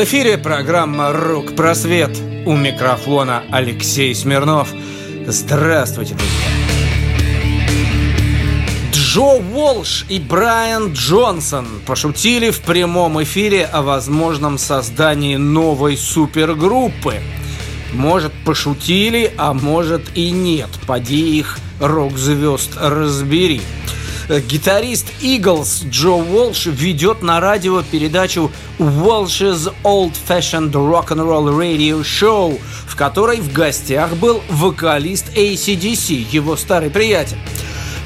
В эфире программа «Рук просвет». У микрофона Алексей Смирнов. Здравствуйте, друзья. Джо Уолш и Брайан Джонсон пошутили в прямом эфире о возможном создании новой супергруппы. Может, пошутили, а может и нет. Поди их рок-звезд разбери. Гитарист Eagles Джо Уолш ведет на радио передачу Walsh's Old Fashioned Rock and Roll Radio Show, в которой в гостях был вокалист ACDC, его старый приятель.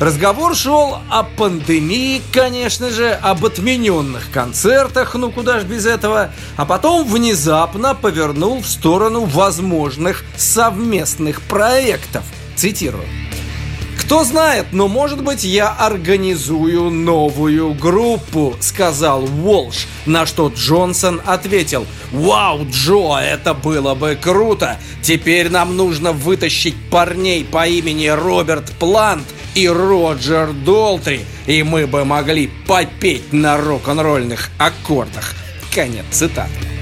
Разговор шел о пандемии, конечно же, об отмененных концертах, ну куда ж без этого, а потом внезапно повернул в сторону возможных совместных проектов. Цитирую. Кто знает, но может быть я организую новую группу, сказал Уолш, на что Джонсон ответил, вау, Джо, это было бы круто, теперь нам нужно вытащить парней по имени Роберт Плант и Роджер Долтри, и мы бы могли попеть на рок-н-ролльных аккордах. Конец цитаты.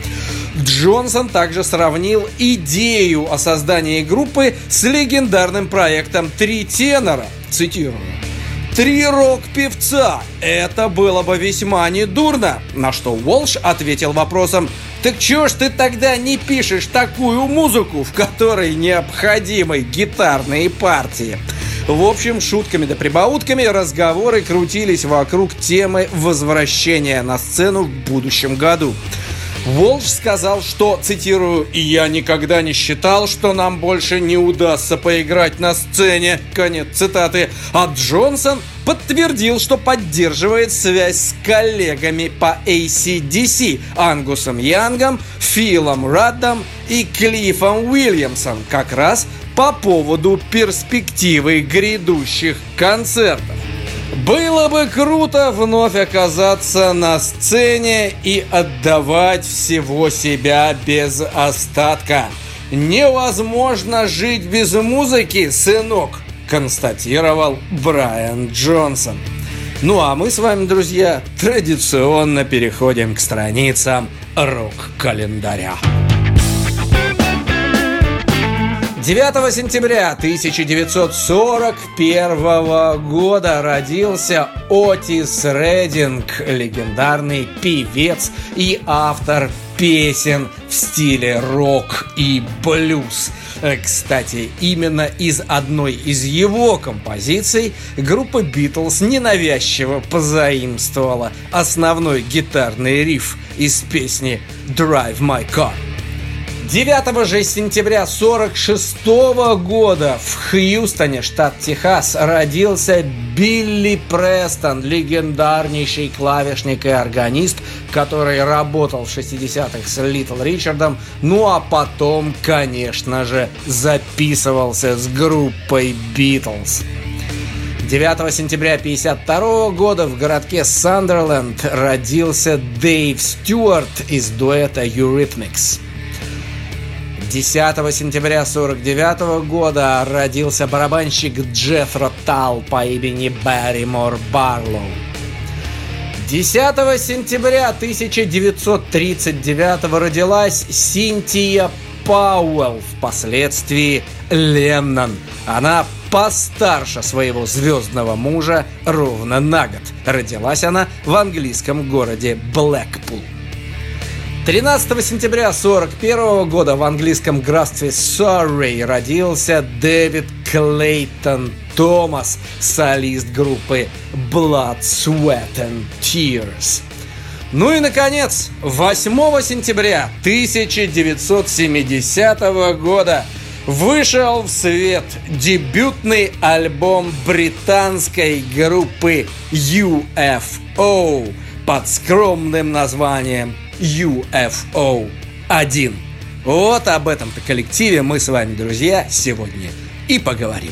Джонсон также сравнил идею о создании группы с легендарным проектом «Три тенора». Цитирую. Три рок-певца. Это было бы весьма недурно. На что Уолш ответил вопросом, так чё ж ты тогда не пишешь такую музыку, в которой необходимы гитарные партии? В общем, шутками да прибаутками разговоры крутились вокруг темы возвращения на сцену в будущем году. Волш сказал, что, цитирую, «Я никогда не считал, что нам больше не удастся поиграть на сцене», конец цитаты. А Джонсон подтвердил, что поддерживает связь с коллегами по ACDC Ангусом Янгом, Филом Раддом и Клиффом Уильямсом как раз по поводу перспективы грядущих концертов. Было бы круто вновь оказаться на сцене и отдавать всего себя без остатка. Невозможно жить без музыки, сынок, констатировал Брайан Джонсон. Ну а мы с вами, друзья, традиционно переходим к страницам рок-календаря. 9 сентября 1941 года родился Отис Рединг, легендарный певец и автор песен в стиле рок и блюз. Кстати, именно из одной из его композиций группа Битлз ненавязчиво позаимствовала основной гитарный риф из песни «Drive My Car». 9 же сентября 46 года в Хьюстоне, штат Техас, родился Билли Престон, легендарнейший клавишник и органист, который работал в 60-х с Литл Ричардом, ну а потом, конечно же, записывался с группой Битлз. 9 сентября 1952 года в городке Сандерленд родился Дэйв Стюарт из дуэта Eurythmics. 10 сентября 1949 года родился барабанщик Джеффро Тал по имени Барримор Барлоу. 10 сентября 1939 родилась Синтия Пауэлл, впоследствии Леннон. Она постарше своего звездного мужа ровно на год. Родилась она в английском городе Блэкпул. 13 сентября 1941 года в английском графстве Суррей родился Дэвид Клейтон Томас, солист группы Blood, Sweat and Tears. Ну и, наконец, 8 сентября 1970 года вышел в свет дебютный альбом британской группы UFO под скромным названием UFO 1. Вот об этом-то коллективе мы с вами, друзья, сегодня и поговорим.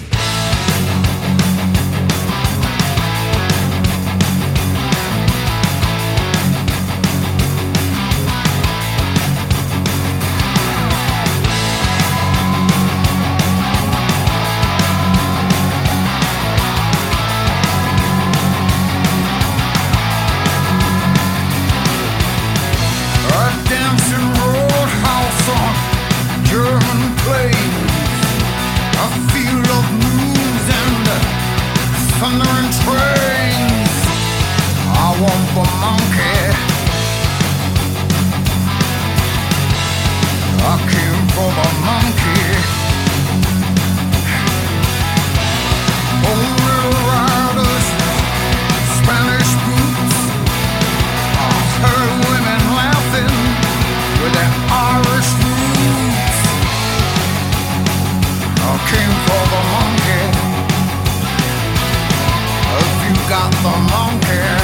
got the monkey.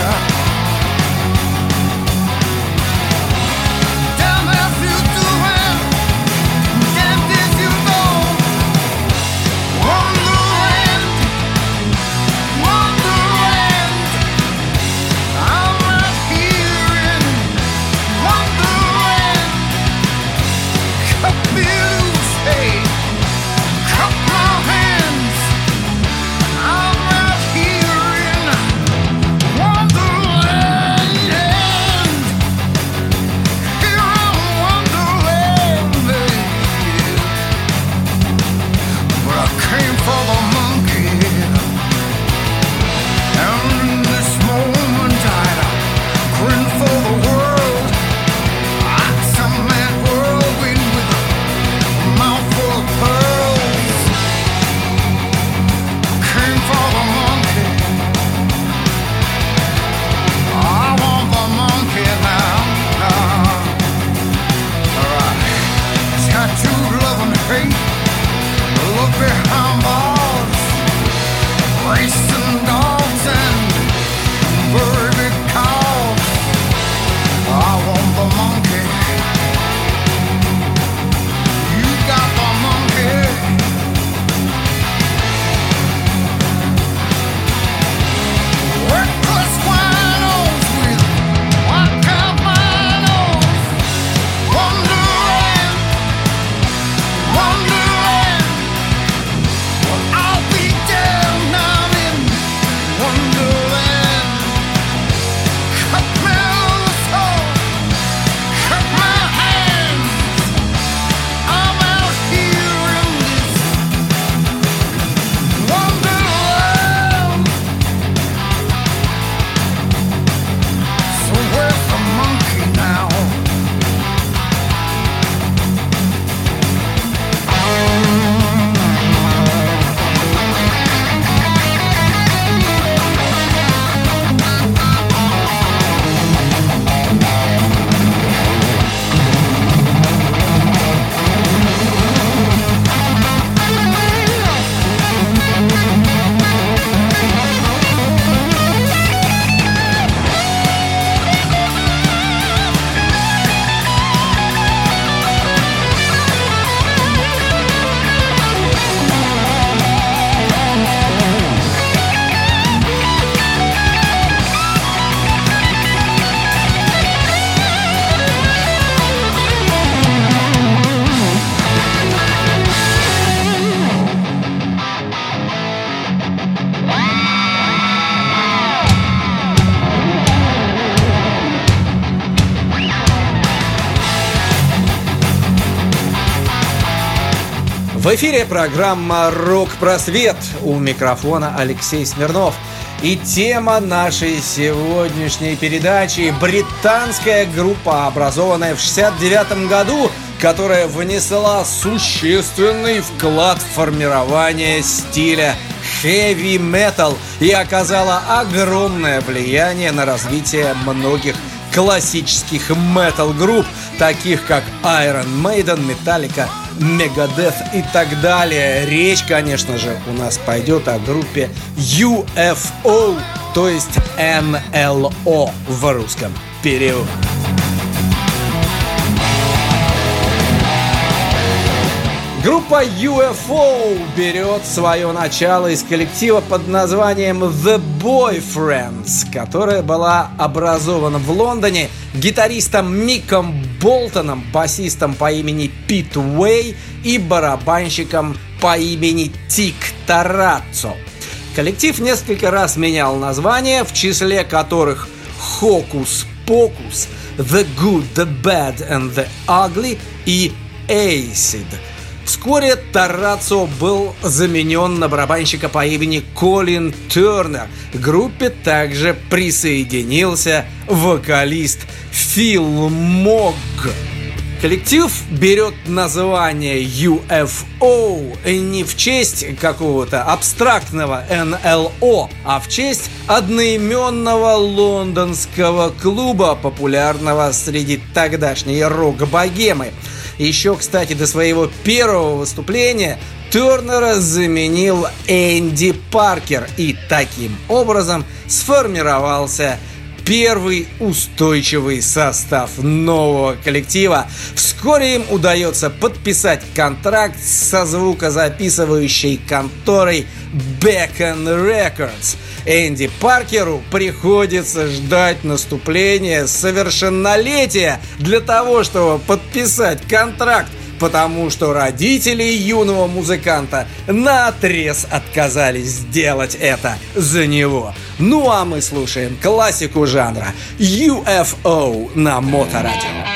В эфире программа «Рок-просвет». У микрофона Алексей Смирнов. И тема нашей сегодняшней передачи – британская группа, образованная в 69 году, которая внесла существенный вклад в формирование стиля metal и оказала огромное влияние на развитие многих классических метал-групп, таких как Iron Maiden, Metallica, Megadeth и так далее. Речь, конечно же, у нас пойдет о группе UFO, то есть NLO в русском переводе. Группа UFO берет свое начало из коллектива под названием The Boyfriends, которая была образована в Лондоне гитаристом Миком Болтоном, басистом по имени Пит Уэй и барабанщиком по имени Тик Тараццо. Коллектив несколько раз менял название, в числе которых Hocus Pocus, The Good, The Bad and The Ugly и Acid – Вскоре Тарацо был заменен на барабанщика по имени Колин Тернер. К группе также присоединился вокалист Фил Мог. Коллектив берет название UFO не в честь какого-то абстрактного НЛО, а в честь одноименного лондонского клуба, популярного среди тогдашней рок-богемы – еще, кстати, до своего первого выступления Тернера заменил Энди Паркер, и таким образом сформировался первый устойчивый состав нового коллектива. Вскоре им удается подписать контракт со звукозаписывающей конторой Beacon Records. Энди Паркеру приходится ждать наступления совершеннолетия для того, чтобы подписать контракт потому что родители юного музыканта на отрез отказались сделать это за него. Ну а мы слушаем классику жанра UFO на Моторадио.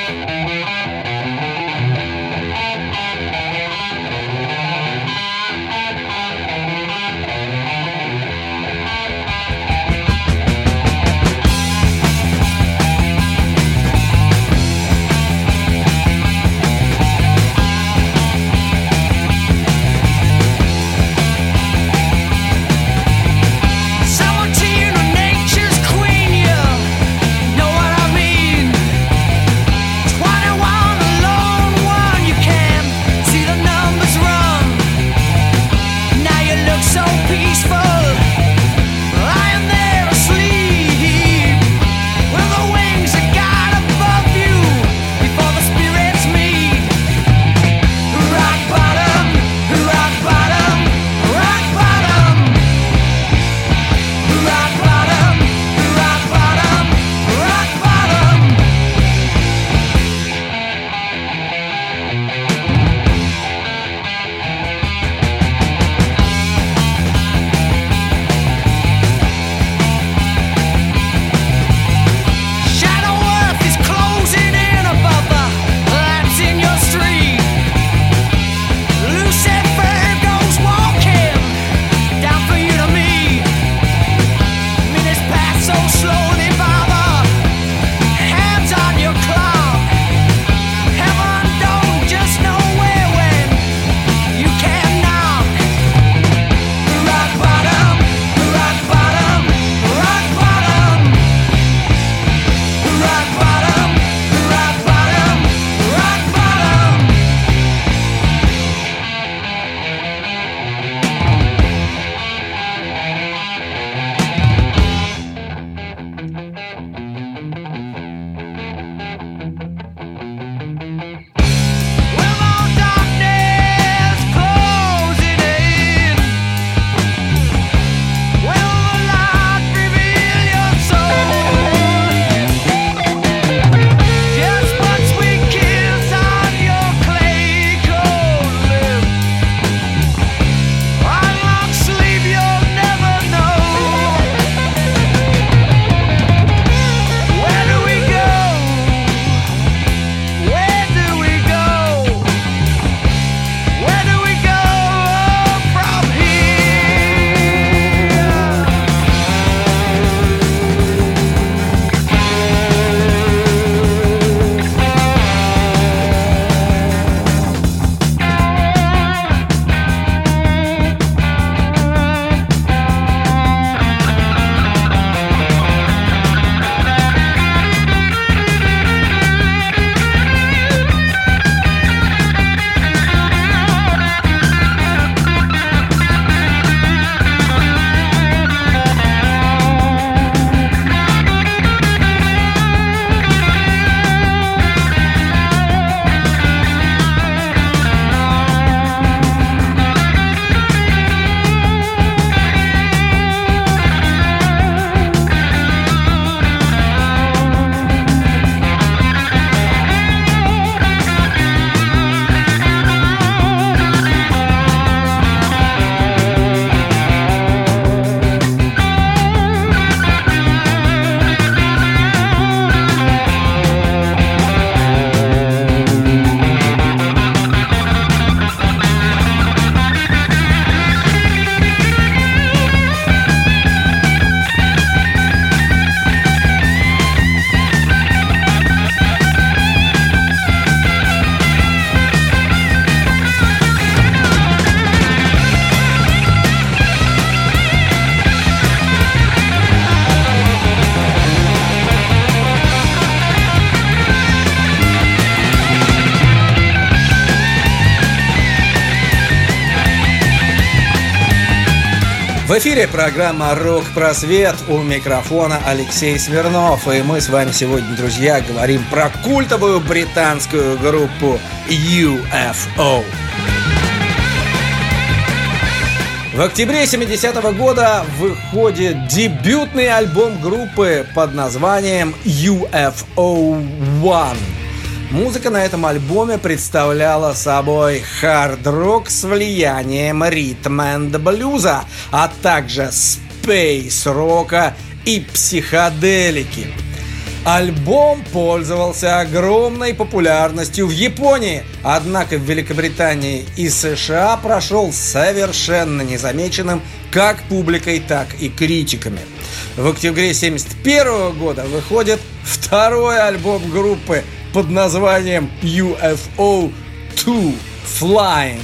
Эфире программа «Рок-просвет» у микрофона Алексей Смирнов. И мы с вами сегодня, друзья, говорим про культовую британскую группу UFO. В октябре 70-го года выходит дебютный альбом группы под названием UFO One. Музыка на этом альбоме представляла собой хард-рок с влиянием ритм энд блюза, а также спейс-рока и психоделики. Альбом пользовался огромной популярностью в Японии, однако в Великобритании и США прошел совершенно незамеченным как публикой, так и критиками. В октябре 1971 года выходит второй альбом группы под названием UFO 2 Flying.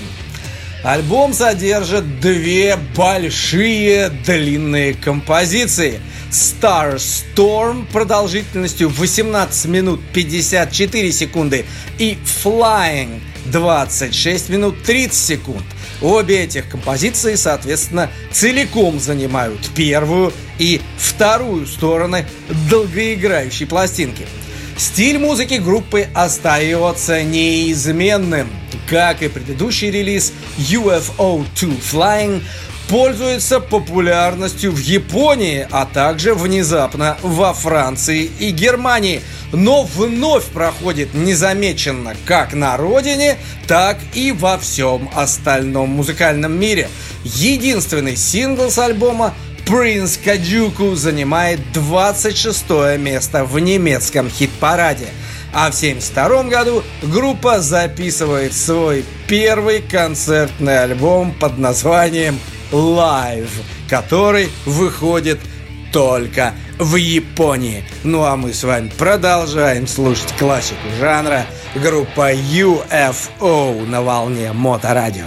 Альбом содержит две большие длинные композиции. Star Storm продолжительностью 18 минут 54 секунды и Flying 26 минут 30 секунд. Обе этих композиции, соответственно, целиком занимают первую и вторую стороны долгоиграющей пластинки – Стиль музыки группы остается неизменным. Как и предыдущий релиз UFO 2 Flying пользуется популярностью в Японии, а также внезапно во Франции и Германии, но вновь проходит незамеченно как на родине, так и во всем остальном музыкальном мире. Единственный сингл с альбома Принц Каджуку занимает 26 место в немецком хит-параде. А в 1972 году группа записывает свой первый концертный альбом под названием Live, который выходит только в Японии. Ну а мы с вами продолжаем слушать классику жанра группа UFO на волне Моторадио.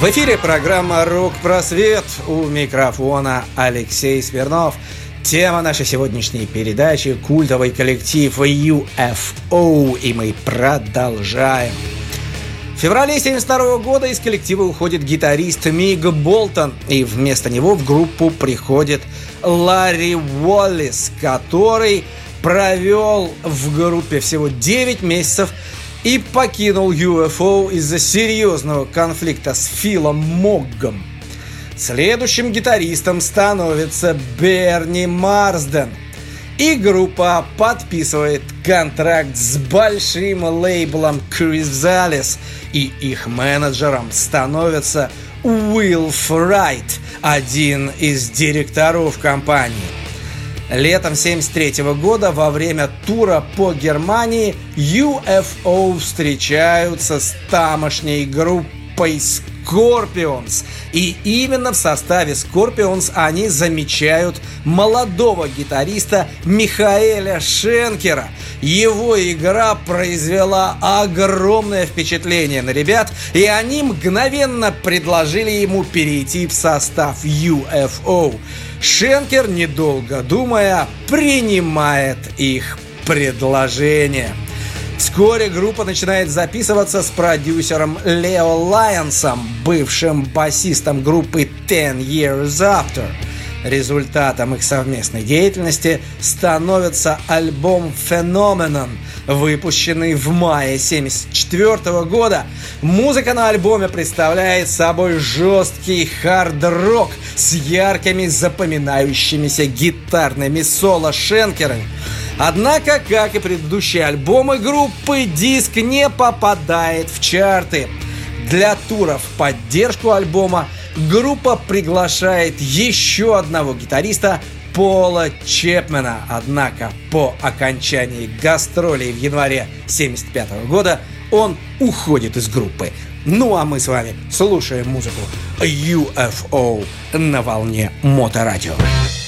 В эфире программа «Рук просвет» у микрофона Алексей Смирнов. Тема нашей сегодняшней передачи – культовый коллектив UFO, и мы продолжаем. В феврале 1972 года из коллектива уходит гитарист Миг Болтон, и вместо него в группу приходит Ларри Уоллис, который провел в группе всего 9 месяцев и покинул UFO из-за серьезного конфликта с Филом Моггом. Следующим гитаристом становится Берни Марсден. И группа подписывает контракт с большим лейблом Chrysalis. И их менеджером становится Уилл Фрайт, один из директоров компании. Летом 1973 года во время тура по Германии UFO встречаются с тамошней группой Scorpions. И именно в составе Scorpions они замечают молодого гитариста Михаэля Шенкера. Его игра произвела огромное впечатление на ребят, и они мгновенно предложили ему перейти в состав UFO. Шенкер, недолго думая, принимает их предложение. Вскоре группа начинает записываться с продюсером Лео Лайонсом, бывшим басистом группы Ten Years After. Результатом их совместной деятельности становится альбом Phenomenon, выпущенный в мае 1974 года. Музыка на альбоме представляет собой жесткий хард-рок с яркими запоминающимися гитарными соло-шенкерами. Однако, как и предыдущие альбомы группы, диск не попадает в чарты. Для тура в поддержку альбома группа приглашает еще одного гитариста Пола Чепмена. Однако по окончании гастролей в январе 1975 года он уходит из группы. Ну а мы с вами слушаем музыку UFO на волне Моторадио. радио.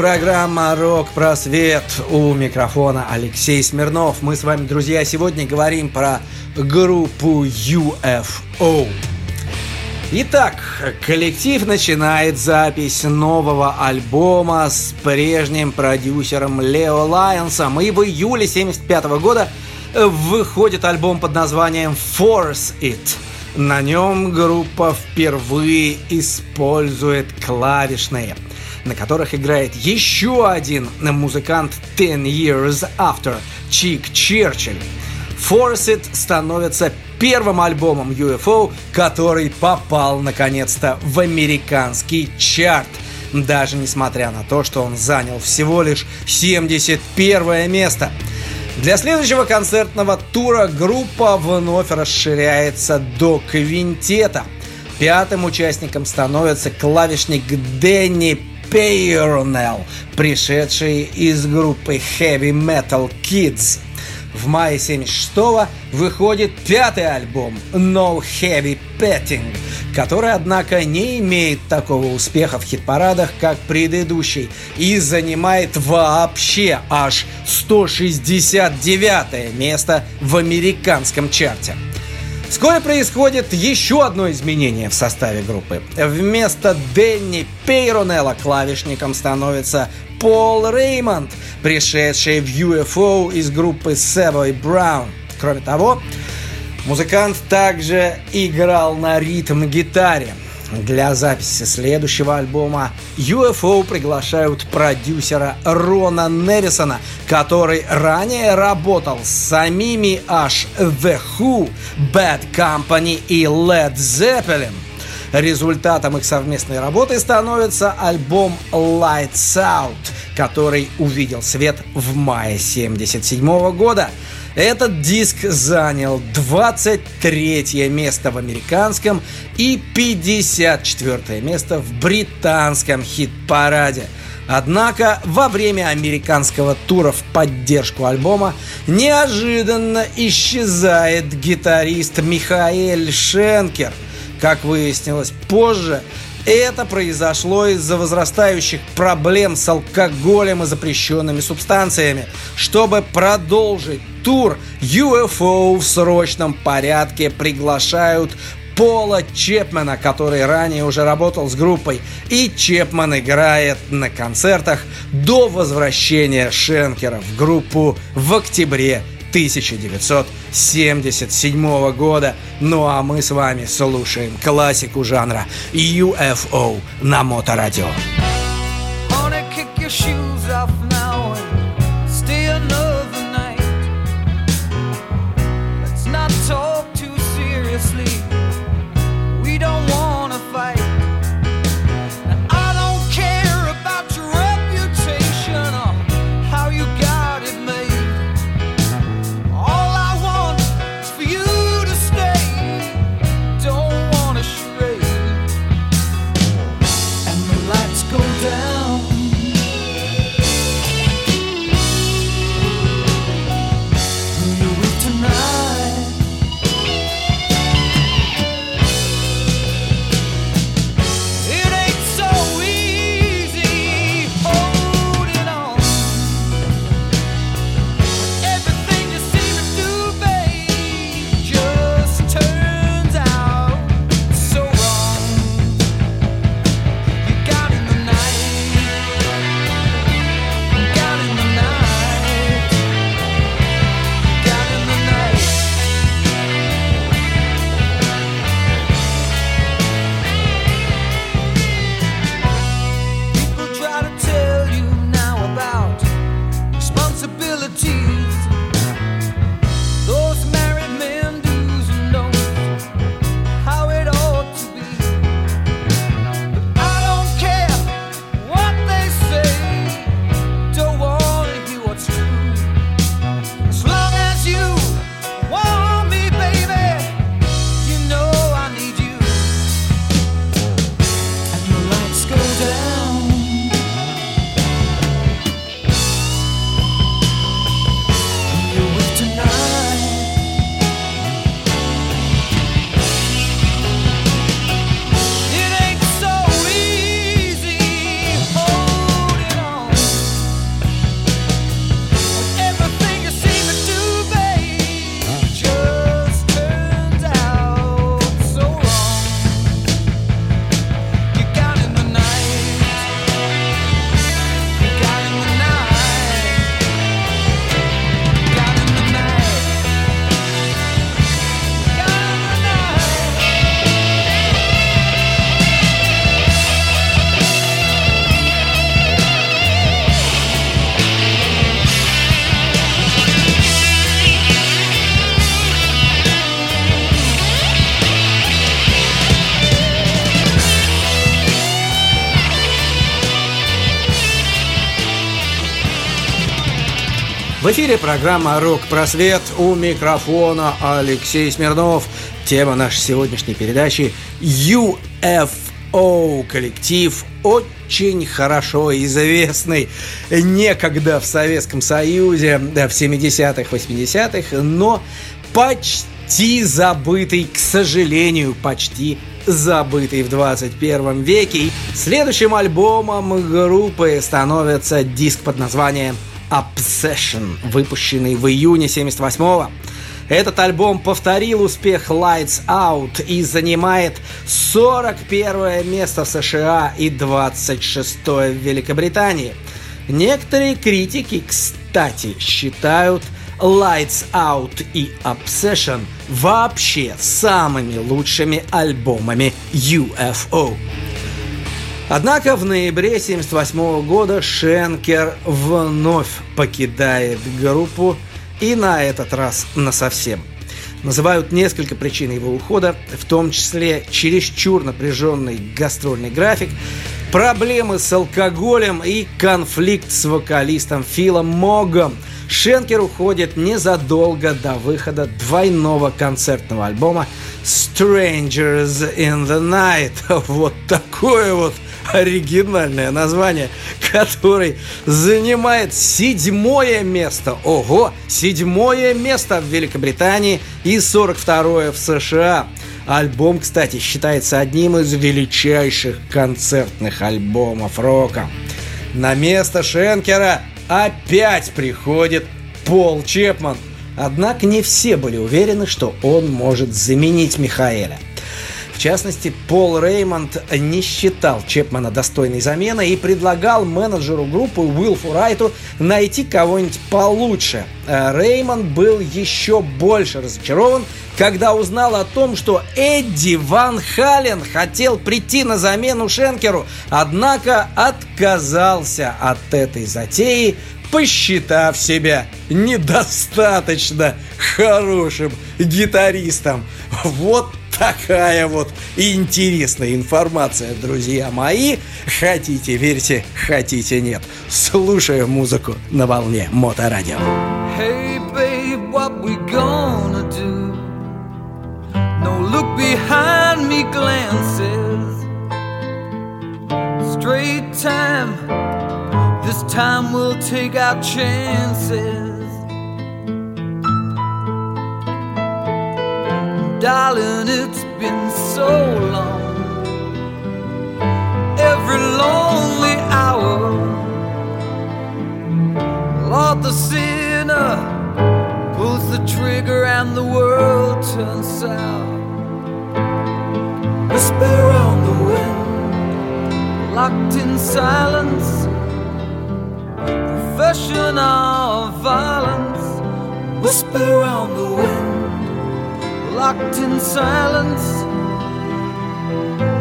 Программа «Рок-просвет». У микрофона Алексей Смирнов. Мы с вами, друзья, сегодня говорим про группу UFO. Итак, коллектив начинает запись нового альбома с прежним продюсером Лео Лайонсом. И в июле 1975 года выходит альбом под названием «Force It». На нем группа впервые использует клавишные – на которых играет еще один музыкант Ten Years After, Чик Черчилль. Force становится первым альбомом UFO, который попал наконец-то в американский чарт. Даже несмотря на то, что он занял всего лишь 71 место. Для следующего концертного тура группа вновь расширяется до квинтета. Пятым участником становится клавишник Дэнни Пейронелл, пришедший из группы Heavy Metal Kids. В мае 76-го выходит пятый альбом No Heavy Petting, который, однако, не имеет такого успеха в хит-парадах, как предыдущий, и занимает вообще аж 169 место в американском чарте. Вскоре происходит еще одно изменение в составе группы. Вместо Дэнни Пейронелла клавишником становится Пол Реймонд, пришедший в UFO из группы Savoy Brown. Кроме того, музыкант также играл на ритм-гитаре. Для записи следующего альбома UFO приглашают продюсера Рона Невисона, который ранее работал с самими аж The Who, Bad Company и Led Zeppelin. Результатом их совместной работы становится альбом Lights Out, который увидел свет в мае 1977 года – этот диск занял 23 место в американском и 54 место в британском хит-параде. Однако во время американского тура в поддержку альбома неожиданно исчезает гитарист Михаэль Шенкер. Как выяснилось позже, это произошло из-за возрастающих проблем с алкоголем и запрещенными субстанциями. Чтобы продолжить тур, UFO в срочном порядке приглашают Пола Чепмана, который ранее уже работал с группой. И Чепман играет на концертах до возвращения Шенкера в группу в октябре 1977 года. Ну а мы с вами слушаем классику жанра UFO на Моторадио. Эфире программа «Рок-просвет» у микрофона Алексей Смирнов. Тема нашей сегодняшней передачи UFO коллектив очень хорошо известный некогда в Советском Союзе да, в 70-х, 80-х, но почти забытый, к сожалению, почти забытый в 21 веке. Следующим альбомом группы становится диск под названием Obsession, выпущенный в июне 78-го. Этот альбом повторил успех Lights Out и занимает 41 место в США и 26 в Великобритании. Некоторые критики, кстати, считают Lights Out и Obsession вообще самыми лучшими альбомами UFO. Однако в ноябре 1978 года Шенкер вновь покидает группу и на этот раз насовсем. Называют несколько причин его ухода, в том числе чересчур напряженный гастрольный график, проблемы с алкоголем и конфликт с вокалистом Филом Могом. Шенкер уходит незадолго до выхода двойного концертного альбома Strangers in the Night. Вот такое вот оригинальное название, который занимает седьмое место. Ого, седьмое место в Великобритании и 42 в США. Альбом, кстати, считается одним из величайших концертных альбомов рока. На место Шенкера опять приходит Пол Чепман. Однако не все были уверены, что он может заменить Михаэля – в частности, Пол Реймонд не считал Чепмана достойной замены и предлагал менеджеру группы Уилфу Райту найти кого-нибудь получше. Э, Реймонд был еще больше разочарован, когда узнал о том, что Эдди Ван Хален хотел прийти на замену Шенкеру, однако отказался от этой затеи, посчитав себя недостаточно хорошим гитаристом. Вот такая вот интересная информация, друзья мои. Хотите, верьте, хотите, нет. Слушаю музыку на волне Моторадио. Hey, babe, what we gonna do? No look behind me glances Straight time This time we'll take our chances Darling, it's been so long. Every lonely hour, Lord, the sinner pulls the trigger and the world turns sour. Whisper on the wind, locked in silence. Professional violence, whisper on the wind locked in silence.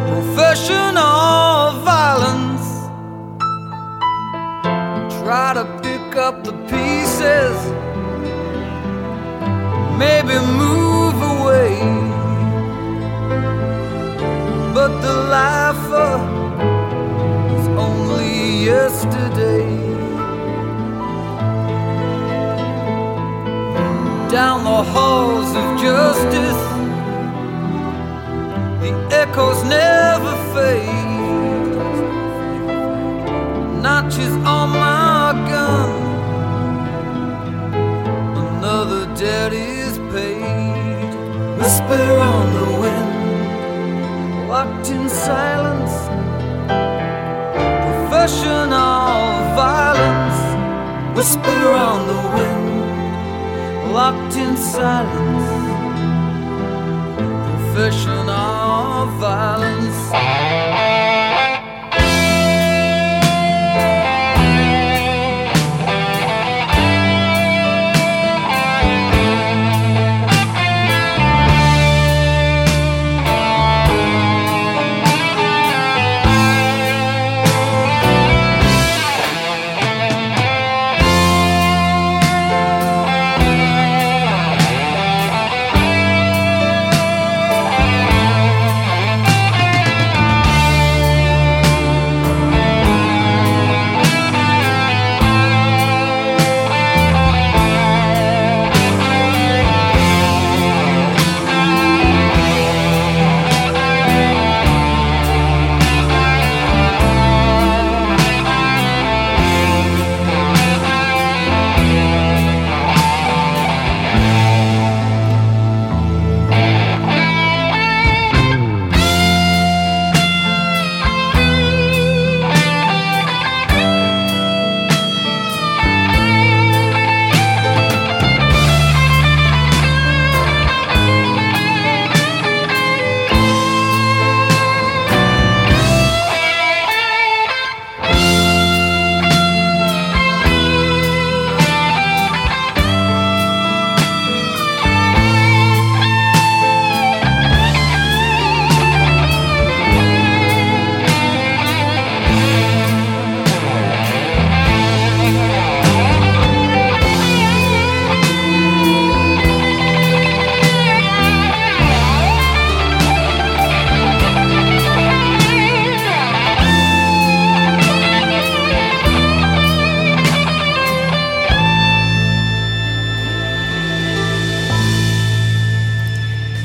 Professional violence. Try to pick up the pieces, maybe move away. But the only yesterday. Down the halls of justice. The echoes never fade. Notches on my gun. Another debt is paid. Whisper on the wind, locked in silence. Professional violence. Whisper on the wind locked in silence, profession of violence.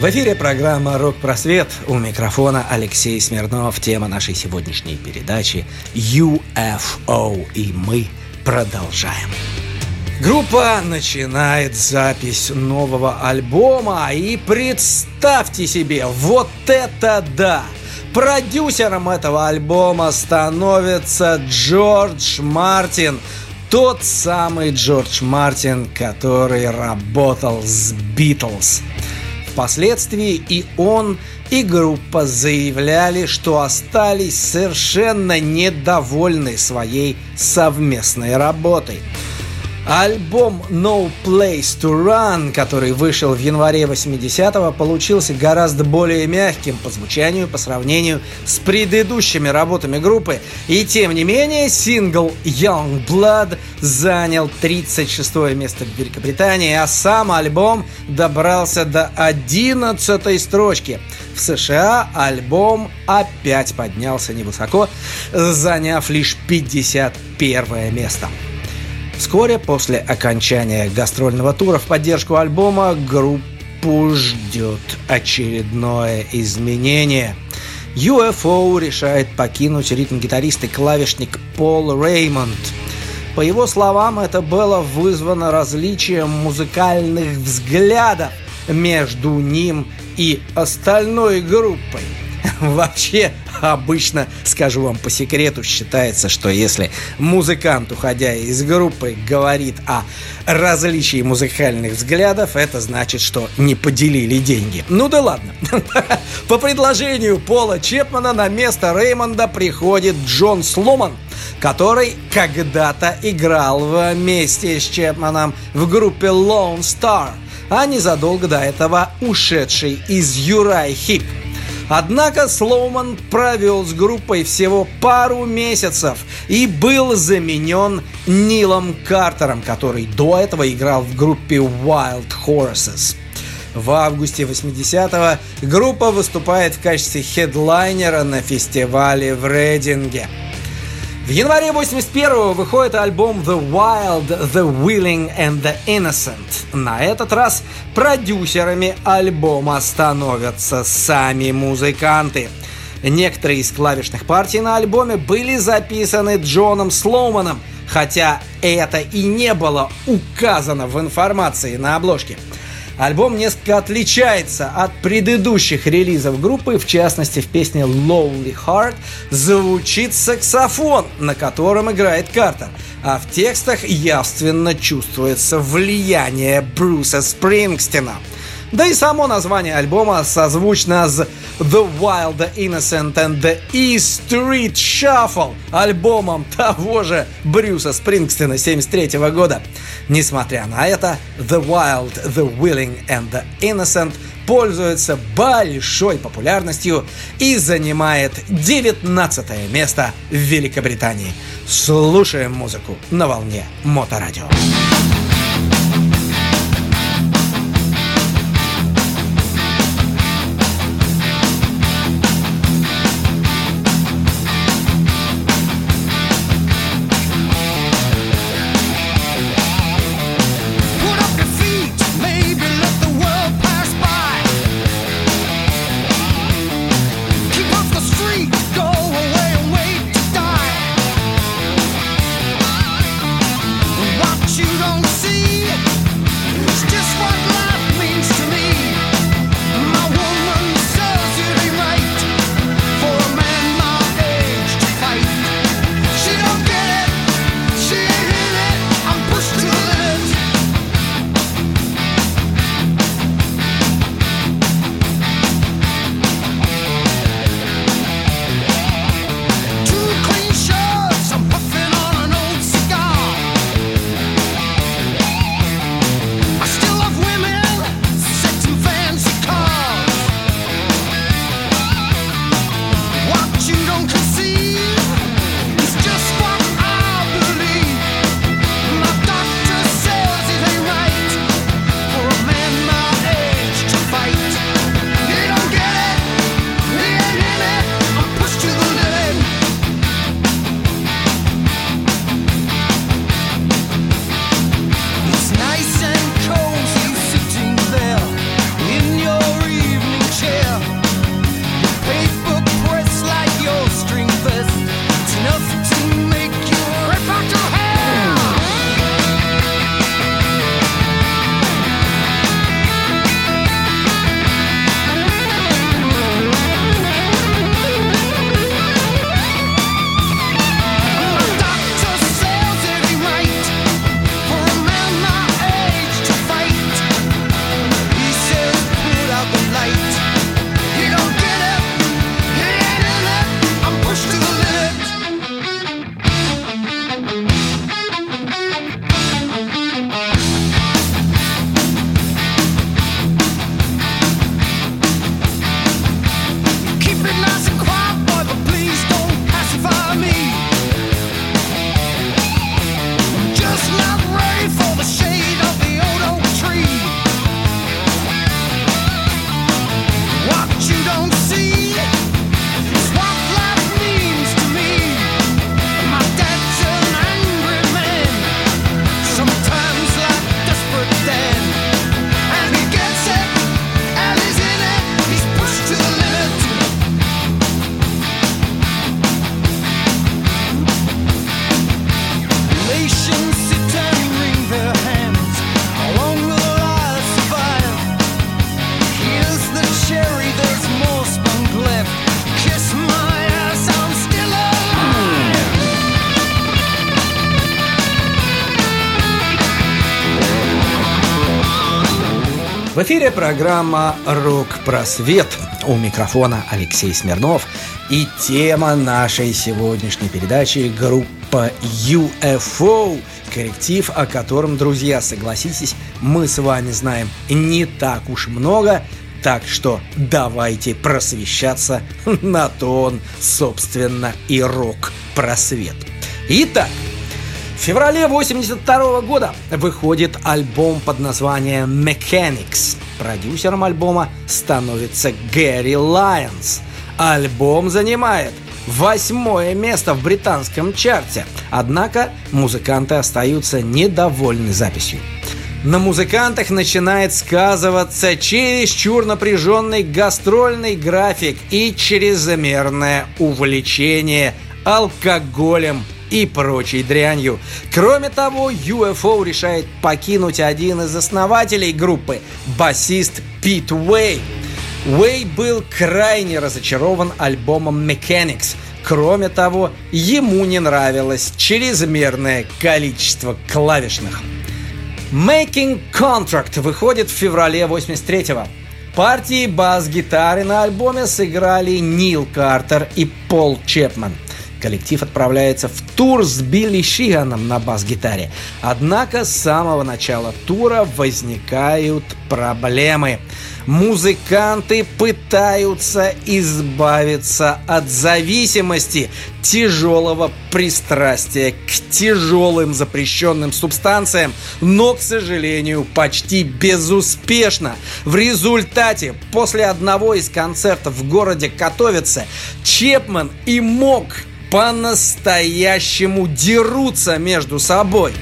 В эфире программа «Рок-просвет». У микрофона Алексей Смирнов. Тема нашей сегодняшней передачи UFO. И мы продолжаем. Группа начинает запись нового альбома. И представьте себе, вот это да! Продюсером этого альбома становится Джордж Мартин. Тот самый Джордж Мартин, который работал с Битлз. Впоследствии и он, и группа заявляли, что остались совершенно недовольны своей совместной работой – Альбом No Place to Run, который вышел в январе 80-го, получился гораздо более мягким по звучанию по сравнению с предыдущими работами группы. И тем не менее, сингл Young Blood занял 36 место в Великобритании, а сам альбом добрался до 11 строчки. В США альбом опять поднялся невысоко, заняв лишь 51 место. Вскоре после окончания гастрольного тура в поддержку альбома группу ждет очередное изменение. UFO решает покинуть ритм-гитарист и клавишник Пол Реймонд. По его словам, это было вызвано различием музыкальных взглядов между ним и остальной группой. Вообще, обычно, скажу вам по секрету, считается, что если музыкант, уходя из группы, говорит о различии музыкальных взглядов, это значит, что не поделили деньги. Ну да ладно. По предложению Пола Чепмана на место Реймонда приходит Джон Сломан, который когда-то играл вместе с Чепманом в группе Lone Star, а незадолго до этого ушедший из Юрай Хип. Однако Слоуман провел с группой всего пару месяцев и был заменен Нилом Картером, который до этого играл в группе Wild Horses. В августе 80-го группа выступает в качестве хедлайнера на фестивале в Рейдинге – в январе 81-го выходит альбом The Wild, The Willing and The Innocent. На этот раз продюсерами альбома становятся сами музыканты. Некоторые из клавишных партий на альбоме были записаны Джоном Слоуманом, хотя это и не было указано в информации на обложке – Альбом несколько отличается от предыдущих релизов группы, в частности в песне Lonely Heart звучит саксофон, на котором играет Картер, а в текстах явственно чувствуется влияние Бруса Спрингстина – да и само название альбома созвучно с The Wild, the Innocent and the E Street Shuffle, альбомом того же Брюса Спрингстина 73 года. Несмотря на это, The Wild, The Willing and the Innocent пользуется большой популярностью и занимает 19 место в Великобритании. Слушаем музыку на волне Моторадио. you эфире программа «Рок-просвет». У микрофона Алексей Смирнов. И тема нашей сегодняшней передачи – группа UFO. Коллектив, о котором, друзья, согласитесь, мы с вами знаем не так уж много, так что давайте просвещаться на то он, собственно, и рок-просвет. Итак, в феврале 82 года выходит альбом под названием Mechanics. Продюсером альбома становится Гэри Лайонс. Альбом занимает восьмое место в британском чарте. Однако музыканты остаются недовольны записью. На музыкантах начинает сказываться чересчур напряженный гастрольный график и чрезмерное увлечение алкоголем и прочей дрянью. Кроме того, UFO решает покинуть один из основателей группы, басист Пит Уэй. Уэй был крайне разочарован альбомом Mechanics. Кроме того, ему не нравилось чрезмерное количество клавишных. Making Contract выходит в феврале 83-го. Партии бас-гитары на альбоме сыграли Нил Картер и Пол Чепман – коллектив отправляется в тур с Билли Шиганом на бас-гитаре. Однако с самого начала тура возникают проблемы. Музыканты пытаются избавиться от зависимости, тяжелого пристрастия к тяжелым запрещенным субстанциям, но, к сожалению, почти безуспешно. В результате, после одного из концертов в городе Котовице, Чепман и Мок по-настоящему дерутся между собой.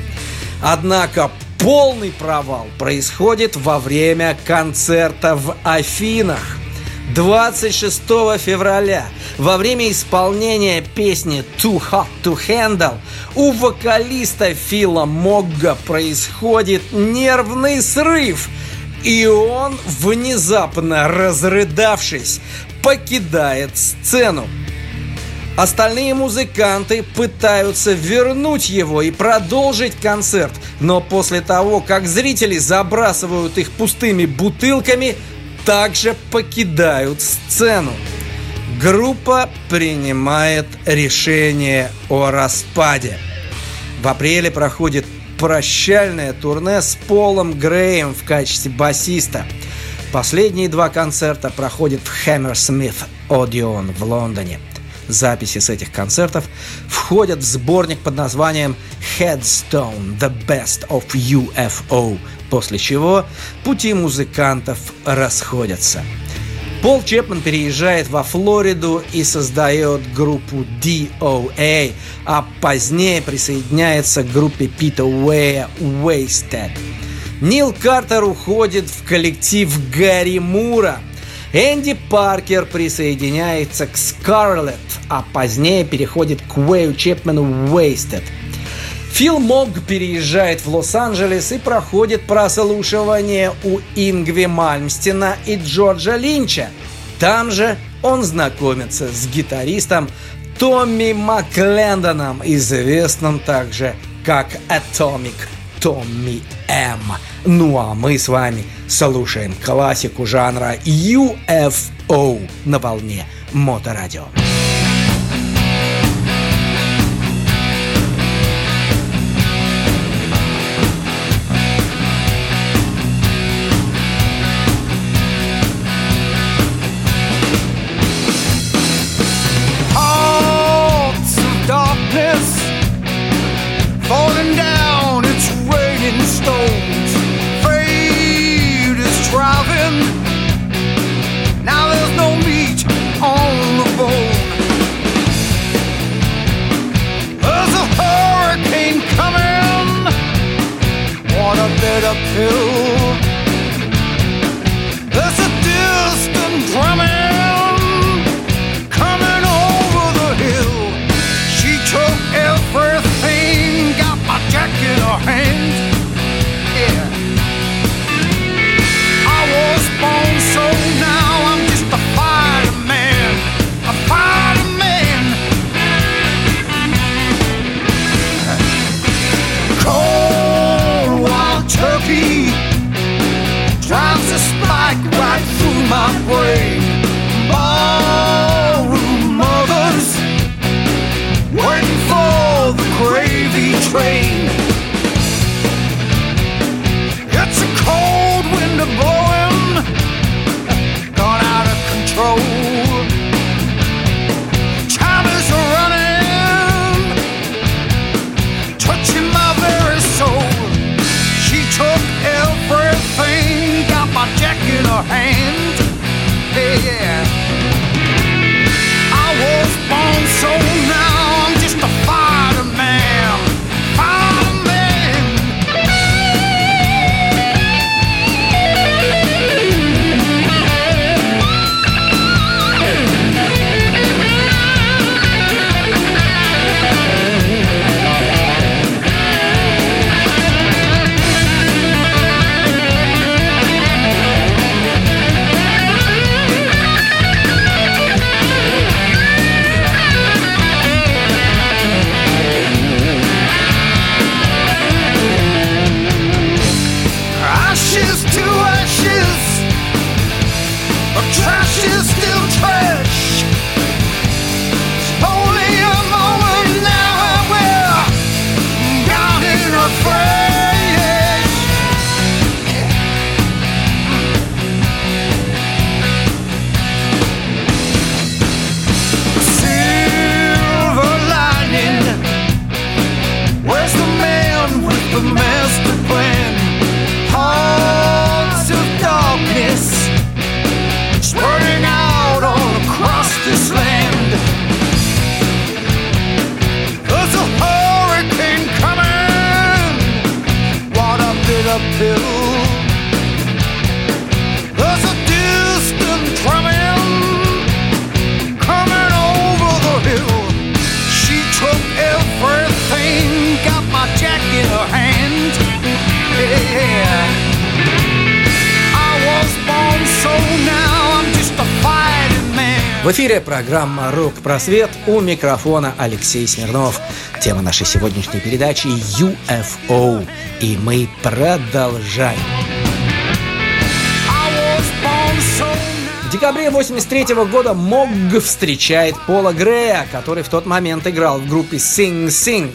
Однако полный провал происходит во время концерта в Афинах. 26 февраля во время исполнения песни Too Hot to Handle у вокалиста Фила Могга происходит нервный срыв, и он, внезапно разрыдавшись, покидает сцену. Остальные музыканты пытаются вернуть его и продолжить концерт, но после того, как зрители забрасывают их пустыми бутылками, также покидают сцену. Группа принимает решение о распаде. В апреле проходит прощальное турне с Полом Греем в качестве басиста. Последние два концерта проходят в Hammersmith Odeon в Лондоне – Записи с этих концертов входят в сборник под названием Headstone – The Best of UFO, после чего пути музыкантов расходятся. Пол Чепман переезжает во Флориду и создает группу DOA, а позднее присоединяется к группе Пита Уэя Wasted. Нил Картер уходит в коллектив Гарри Мура – Энди Паркер присоединяется к Скарлетт, а позднее переходит к Уэю Чепмену Wasted. Фил Мог переезжает в Лос-Анджелес и проходит прослушивание у Ингви Мальмстина и Джорджа Линча. Там же он знакомится с гитаристом Томми Маклендоном, известным также как Atomic Tommy M. Ну а мы с вами слушаем классику жанра UFO на волне Моторадио. Эфире программа «Рок-просвет» у микрофона Алексей Смирнов. Тема нашей сегодняшней передачи UFO. И мы продолжаем. В декабре 83 года Мог встречает Пола Грея, который в тот момент играл в группе Sing Sing.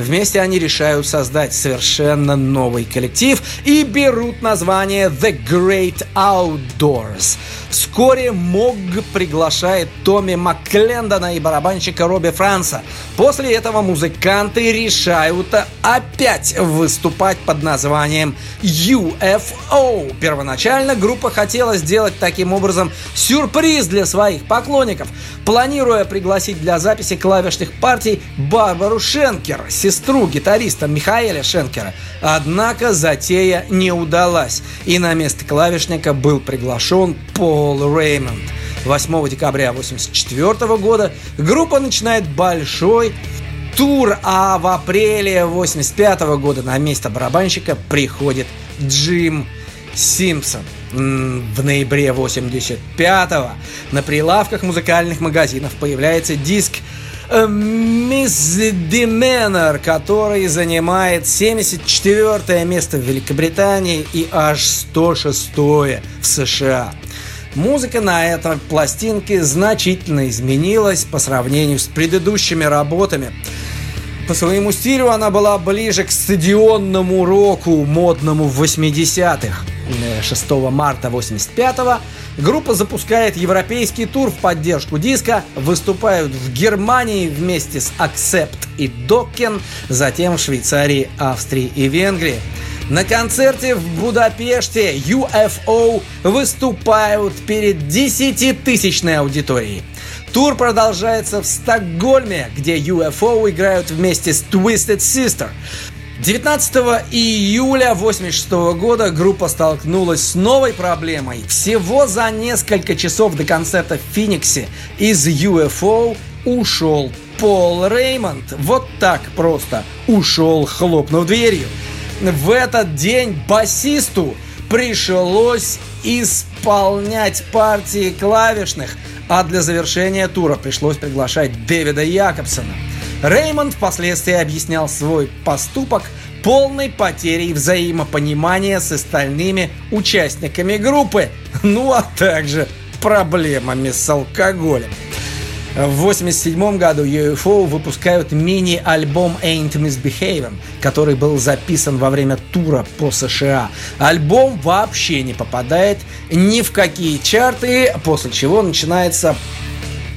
Вместе они решают создать совершенно новый коллектив и берут название The Great Outdoors. Вскоре Мог приглашает Томми Макклендона и барабанщика Робби Франса. После этого музыканты решают опять выступать под названием UFO. Первоначально группа хотела сделать таким образом сюрприз для своих поклонников, планируя пригласить для записи клавишных партий Барбару Шенкер, сестру гитариста Михаэля Шенкера. Однако затея не удалась, и на место клавишника был приглашен Пол Реймонд. 8 декабря 1984 года группа начинает большой тур, а в апреле 85 года на место барабанщика приходит Джим Симпсон. В ноябре 85 на прилавках музыкальных магазинов появляется диск э, Мисс Деменер, который занимает 74 место в Великобритании и аж 106 в США. Музыка на этой пластинке значительно изменилась по сравнению с предыдущими работами. По своему стилю она была ближе к стадионному року, модному в 80-х. Э, 6 марта 85-го группа запускает европейский тур в поддержку диска, выступают в Германии вместе с Accept и Dokken, затем в Швейцарии, Австрии и Венгрии. На концерте в Будапеште UFO выступают перед 10-тысячной аудиторией. Тур продолжается в Стокгольме, где UFO играют вместе с Twisted Sister. 19 июля 1986 года группа столкнулась с новой проблемой. Всего за несколько часов до концерта в Фениксе из UFO ушел Пол Реймонд. Вот так просто ушел, хлопнув дверью. В этот день басисту пришлось исполнять партии клавишных, а для завершения тура пришлось приглашать Дэвида Якобсона. Реймонд впоследствии объяснял свой поступок полной потерей взаимопонимания с остальными участниками группы, ну а также проблемами с алкоголем. В 1987 году UFO выпускают мини-альбом Ain't Misbehaving, который был записан во время тура по США. Альбом вообще не попадает ни в какие чарты, после чего начинается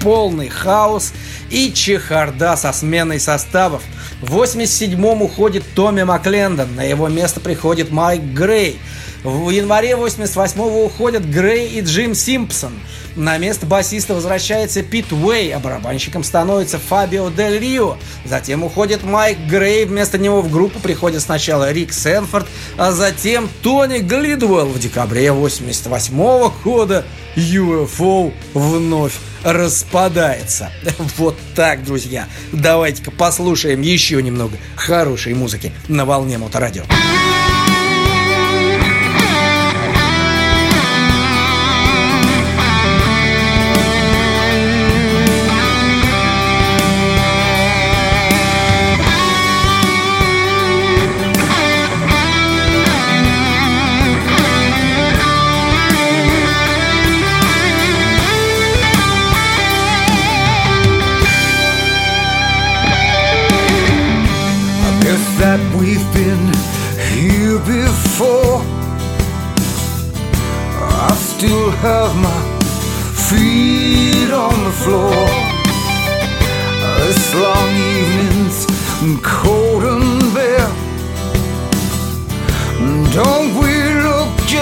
полный хаос и чехарда со сменой составов. В 87-м уходит Томми Маклендон, на его место приходит Майк Грей. В январе 88-го уходят Грей и Джим Симпсон. На место басиста возвращается Пит Уэй, а барабанщиком становится Фабио Дель Рио. Затем уходит Майк Грей, вместо него в группу приходит сначала Рик Сенфорд, а затем Тони Глидуэлл. В декабре 88 -го года UFO вновь распадается. Вот так, друзья. Давайте-ка послушаем еще немного хорошей музыки на волне Моторадио. радио.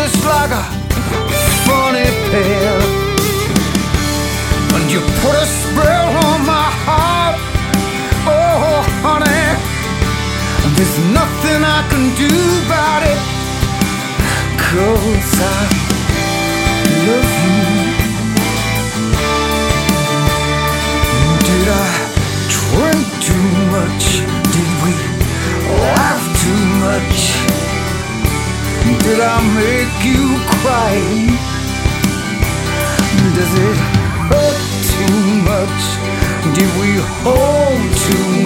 Just like a funny pair? And you put a spell on my heart, oh honey. There's nothing I can do about it, cause I love you. Did I drink too much? Did we laugh too much? Did I make you cry? Does it hurt too much? Did we hold too much?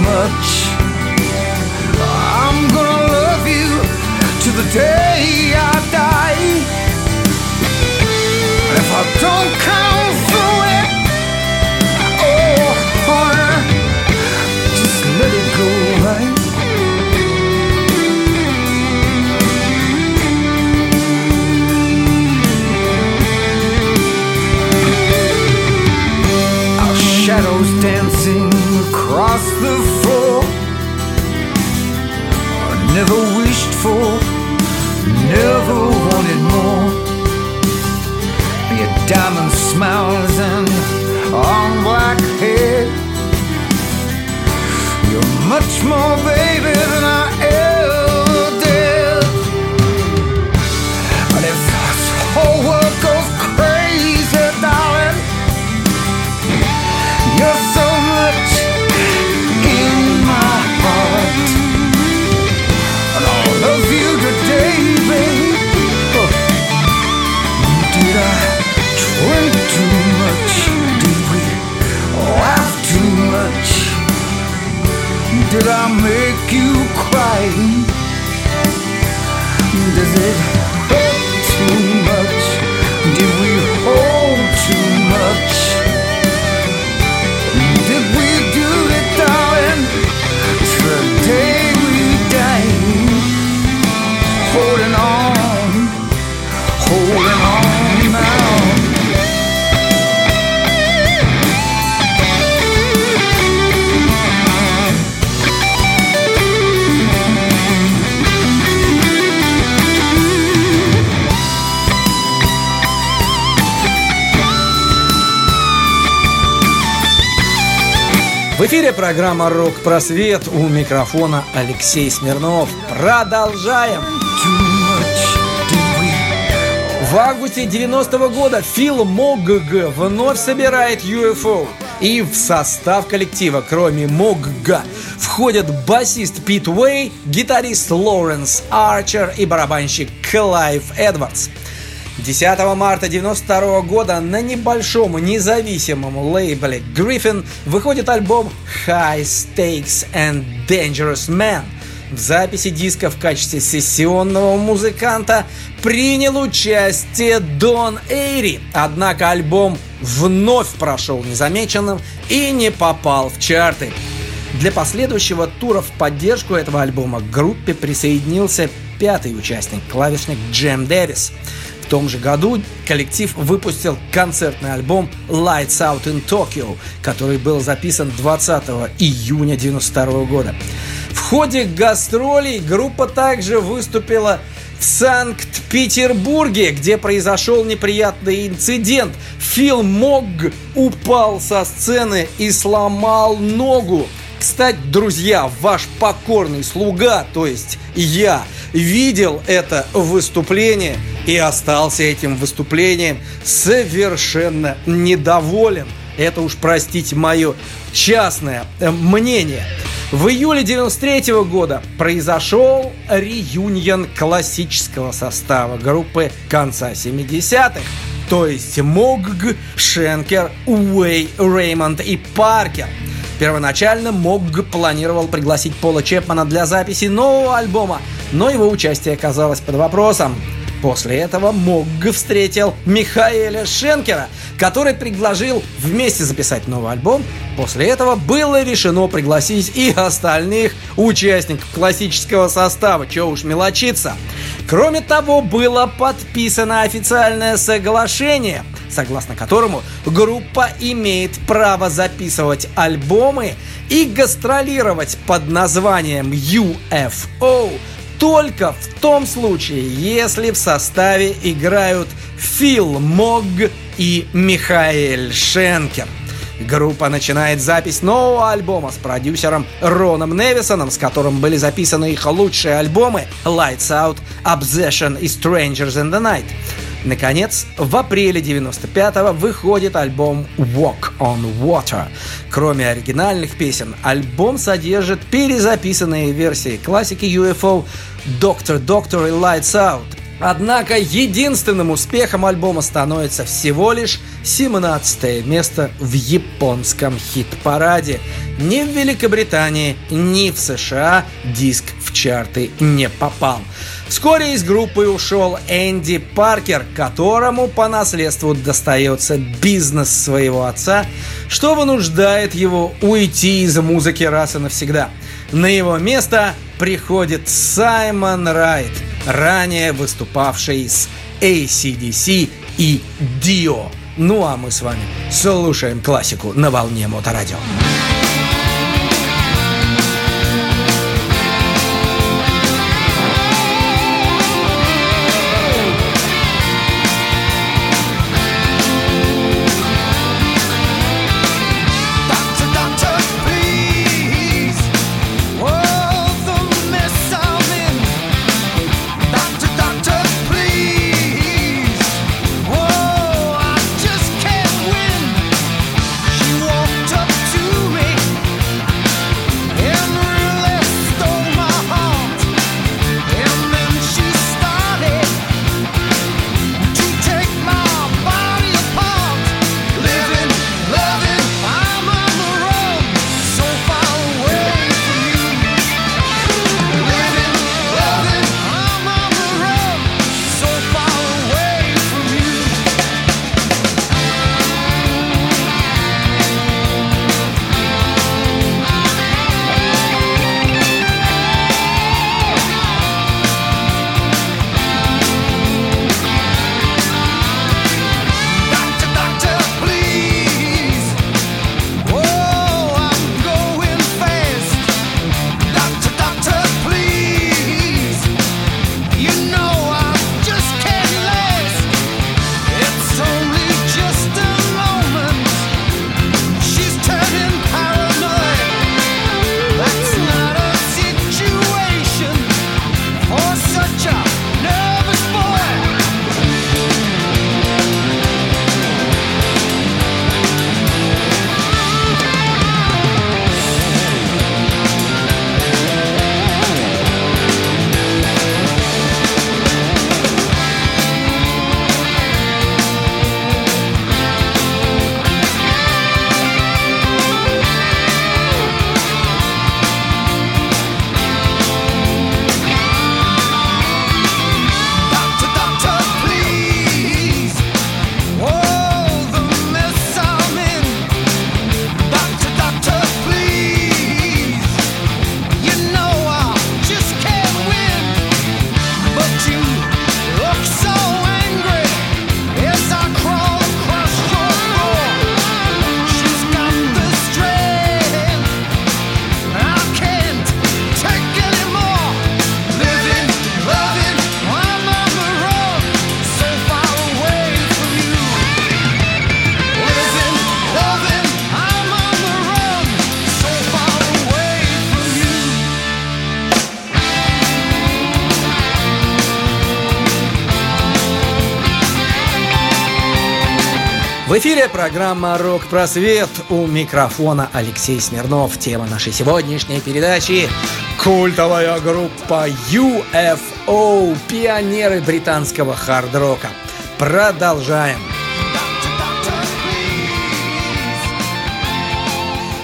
Программа «Рок-просвет» у микрофона Алексей Смирнов. Продолжаем! В августе 90 -го года Фил Могг вновь собирает UFO. И в состав коллектива, кроме Могга, входят басист Пит Уэй, гитарист Лоуренс Арчер и барабанщик Клайв Эдвардс. 10 марта 1992 года на небольшом независимом лейбле Griffin выходит альбом High Stakes and Dangerous Man. В записи диска в качестве сессионного музыканта принял участие Дон Эйри, однако альбом вновь прошел незамеченным и не попал в чарты. Для последующего тура в поддержку этого альбома к группе присоединился пятый участник, клавишник Джем Дэвис. В том же году коллектив выпустил концертный альбом Lights Out in Tokyo, который был записан 20 июня 1992 года. В ходе гастролей группа также выступила в Санкт-Петербурге, где произошел неприятный инцидент. Фил Могг упал со сцены и сломал ногу. Кстати, друзья, ваш покорный слуга, то есть я, видел это выступление и остался этим выступлением совершенно недоволен. Это уж, простите, мое частное э, мнение. В июле 93 года произошел реюнион классического состава группы конца 70-х. То есть Могг, Шенкер, Уэй, Реймонд и Паркер – Первоначально Могг планировал пригласить Пола Чепмана для записи нового альбома, но его участие оказалось под вопросом. После этого Могг встретил Михаэля Шенкера, который предложил вместе записать новый альбом. После этого было решено пригласить и остальных участников классического состава, чего уж мелочиться. Кроме того, было подписано официальное соглашение – согласно которому группа имеет право записывать альбомы и гастролировать под названием UFO только в том случае, если в составе играют Фил Могг и Михаэль Шенкер. Группа начинает запись нового альбома с продюсером Роном Невисоном, с которым были записаны их лучшие альбомы Lights Out, Obsession и Strangers in the Night. Наконец, в апреле 95-го выходит альбом Walk on Water. Кроме оригинальных песен, альбом содержит перезаписанные версии классики UFO Doctor Doctor и Lights Out. Однако единственным успехом альбома становится всего лишь 17 место в японском хит-параде. Ни в Великобритании, ни в США диск в чарты не попал. Вскоре из группы ушел Энди Паркер, которому по наследству достается бизнес своего отца, что вынуждает его уйти из музыки раз и навсегда. На его место приходит Саймон Райт, ранее выступавший с ACDC и Dio. Ну а мы с вами слушаем классику на волне Моторадио. В эфире программа «Рок-просвет». У микрофона Алексей Смирнов. Тема нашей сегодняшней передачи – культовая группа UFO, пионеры британского хард-рока. Продолжаем.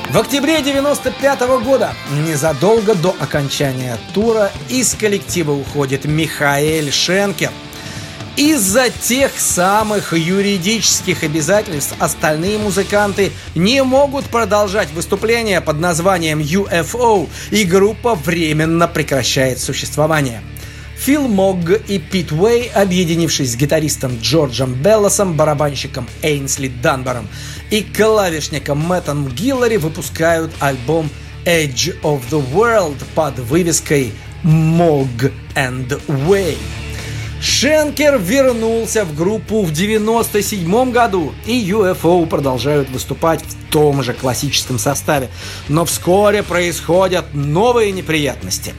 В октябре 95 -го года, незадолго до окончания тура, из коллектива уходит Михаэль Шенкер – из-за тех самых юридических обязательств остальные музыканты не могут продолжать выступления под названием UFO, и группа временно прекращает существование. Фил Могг и Пит Уэй, объединившись с гитаристом Джорджем Беллосом, барабанщиком Эйнсли Данбором и клавишником Мэттом Гиллари, выпускают альбом Edge of the World под вывеской Mogg and Way. Шенкер вернулся в группу в 97 году, и UFO продолжают выступать в том же классическом составе. Но вскоре происходят новые неприятности.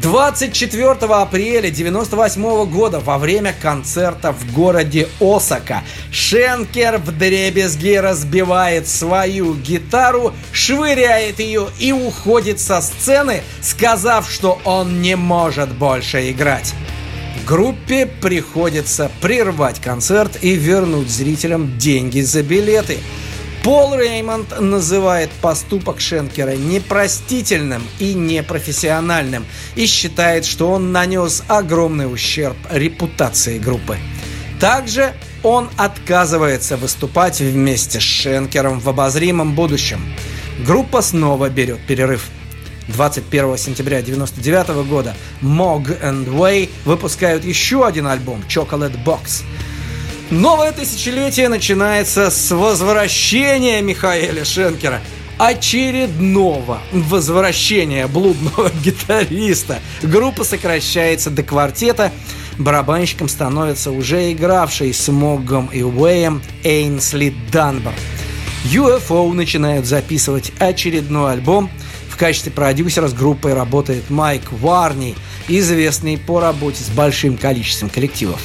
24 апреля 98 года во время концерта в городе Осака Шенкер в дребезги разбивает свою гитару, швыряет ее и уходит со сцены, сказав, что он не может больше играть. Группе приходится прервать концерт и вернуть зрителям деньги за билеты. Пол Реймонд называет поступок Шенкера непростительным и непрофессиональным и считает, что он нанес огромный ущерб репутации группы. Также он отказывается выступать вместе с Шенкером в обозримом будущем. Группа снова берет перерыв – 21 сентября 1999 года Mog and Way выпускают еще один альбом Chocolate Box. Новое тысячелетие начинается с возвращения Михаэля Шенкера очередного возвращения блудного гитариста. Группа сокращается до квартета. Барабанщиком становится уже игравший с Могом и Уэем Эйнсли Данбор. UFO начинают записывать очередной альбом – в качестве продюсера с группой работает Майк Варни, известный по работе с большим количеством коллективов.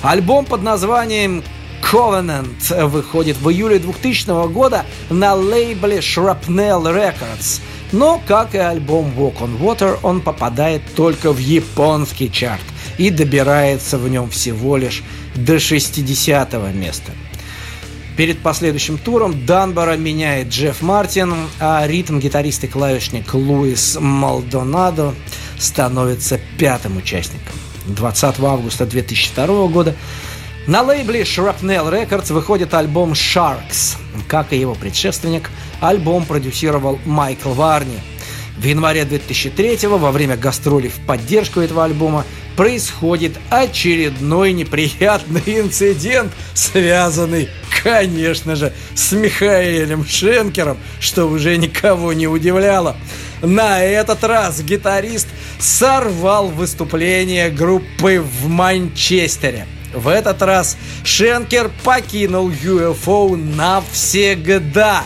Альбом под названием Covenant выходит в июле 2000 года на лейбле Shrapnel Records. Но, как и альбом Walk on Water, он попадает только в японский чарт и добирается в нем всего лишь до 60 места. Перед последующим туром Данбора меняет Джефф Мартин, а ритм-гитарист и клавишник Луис Малдонадо становится пятым участником. 20 августа 2002 года на лейбле Shrapnel Records выходит альбом Sharks. Как и его предшественник, альбом продюсировал Майкл Варни. В январе 2003 во время гастролей в поддержку этого альбома происходит очередной неприятный инцидент, связанный конечно же, с Михаэлем Шенкером, что уже никого не удивляло. На этот раз гитарист сорвал выступление группы в Манчестере. В этот раз Шенкер покинул UFO навсегда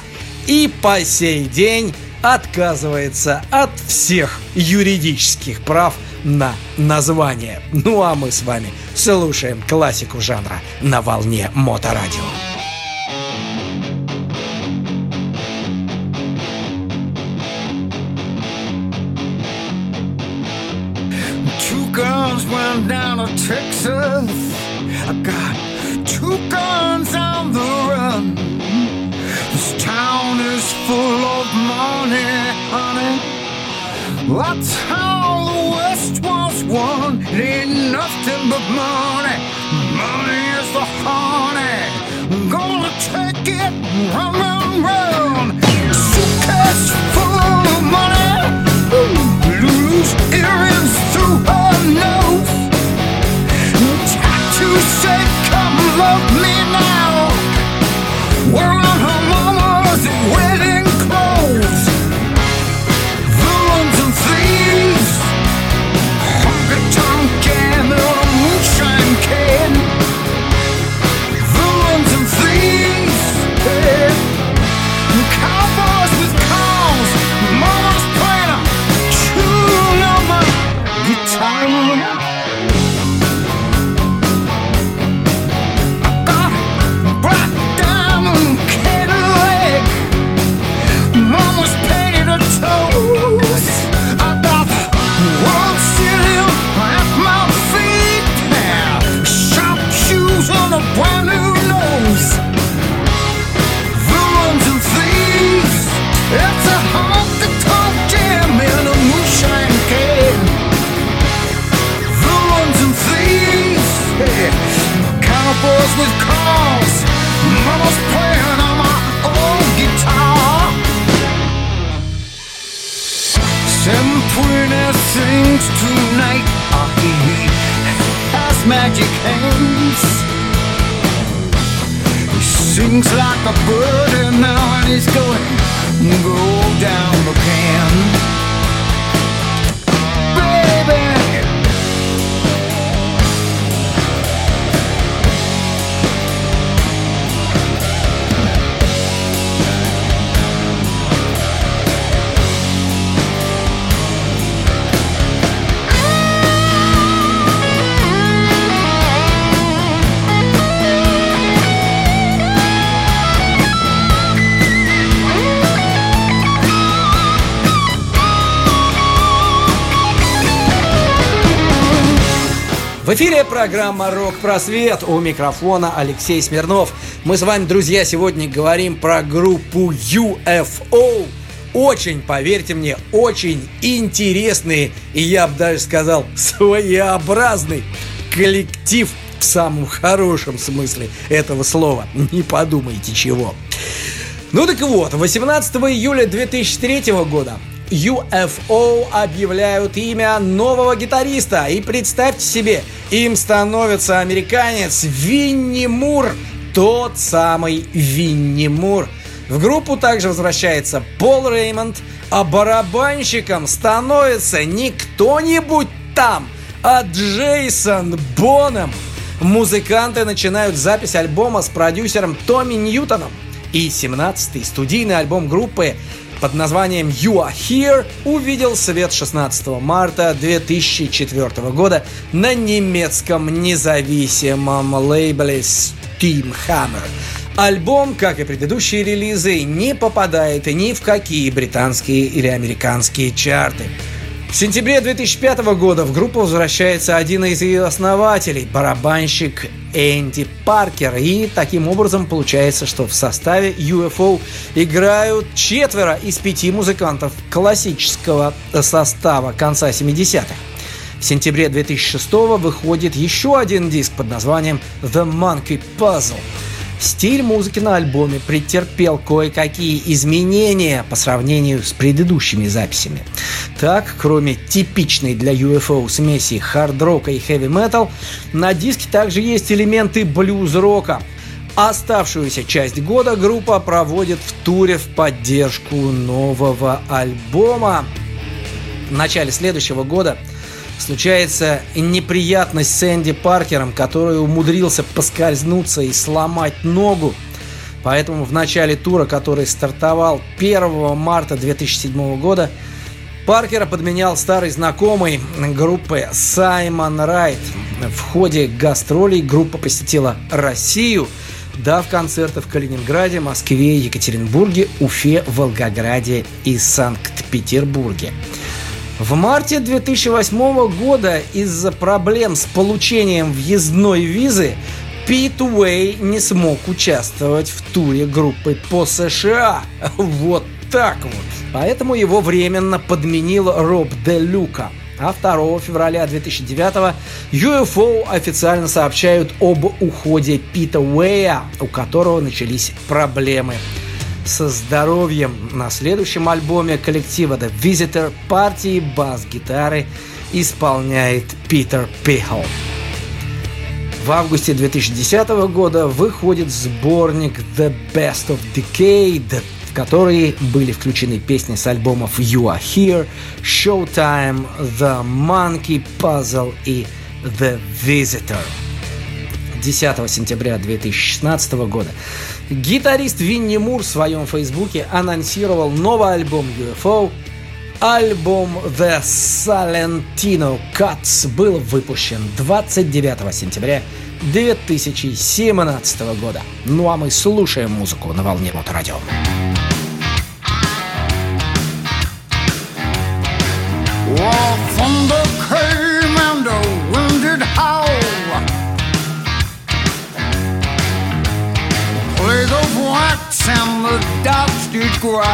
и по сей день отказывается от всех юридических прав на название. Ну а мы с вами слушаем классику жанра на волне Моторадио. That's how the West was won. Ain't nothing but money. Money is the honey. Gonna take it, run, run, run. Suitcase full of money. Lose earrings through her nose. Tattoo say, come love with calls. Mama's playing on my old guitar. Sings tonight. He, has magic hands. He sings like a bird, and now and he's going go down the pan. В эфире программа «Рок-просвет». У микрофона Алексей Смирнов. Мы с вами, друзья, сегодня говорим про группу UFO. Очень, поверьте мне, очень интересный и, я бы даже сказал, своеобразный коллектив в самом хорошем смысле этого слова. Не подумайте чего. Ну так вот, 18 июля 2003 года UFO объявляют имя нового гитариста. И представьте себе, им становится американец Винни Мур, тот самый Винни Мур. В группу также возвращается Пол Реймонд, а барабанщиком становится не кто-нибудь там, а Джейсон Боном. Музыканты начинают запись альбома с продюсером Томми Ньютоном. И 17-й студийный альбом группы под названием You Are Here увидел свет 16 марта 2004 года на немецком независимом лейбле Steam Hammer. Альбом, как и предыдущие релизы, не попадает ни в какие британские или американские чарты. В сентябре 2005 года в группу возвращается один из ее основателей, барабанщик Энди Паркер. И таким образом получается, что в составе UFO играют четверо из пяти музыкантов классического состава конца 70-х. В сентябре 2006 выходит еще один диск под названием The Monkey Puzzle – Стиль музыки на альбоме претерпел кое-какие изменения по сравнению с предыдущими записями. Так, кроме типичной для UFO смеси хард-рока и хэви-метал, на диске также есть элементы блюз-рока. Оставшуюся часть года группа проводит в туре в поддержку нового альбома. В начале следующего года – случается неприятность с Энди Паркером, который умудрился поскользнуться и сломать ногу. Поэтому в начале тура, который стартовал 1 марта 2007 года, Паркера подменял старый знакомый группы Саймон Райт. В ходе гастролей группа посетила Россию, дав концерты в Калининграде, Москве, Екатеринбурге, Уфе, Волгограде и Санкт-Петербурге. В марте 2008 года из-за проблем с получением въездной визы Пит Уэй не смог участвовать в туре группы по США. Вот так вот. Поэтому его временно подменил Роб Де Люка. А 2 февраля 2009 UFO официально сообщают об уходе Пита Уэя, у которого начались проблемы со здоровьем. На следующем альбоме коллектива The Visitor партии бас-гитары исполняет Питер Пихл. В августе 2010 года выходит сборник The Best of Decade, в который были включены песни с альбомов You Are Here, Showtime, The Monkey Puzzle и The Visitor. 10 сентября 2016 года Гитарист Винни Мур в своем фейсбуке анонсировал новый альбом UFO. Альбом The Salentino Cuts был выпущен 29 сентября 2017 года. Ну а мы слушаем музыку на волне Моторадио. Well, of and the dogs did growl.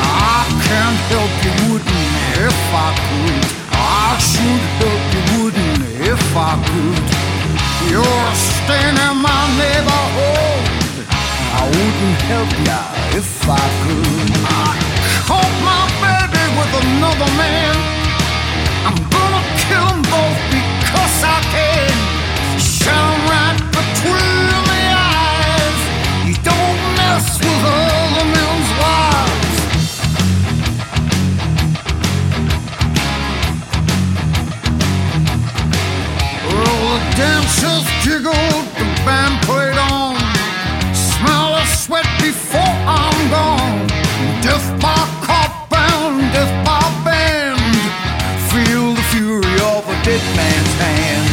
I can't help you, wouldn't if I could. I should help you, wouldn't if I could. You're staying in my neighborhood. I wouldn't help ya if I could. I come another man. I'm gonna kill them both because I can. Shut with other men's wives. Well, the dancers giggled, the band played on. Smell of sweat before I'm gone. Death by cop and death by band. Feel the fury of a dead man's hand.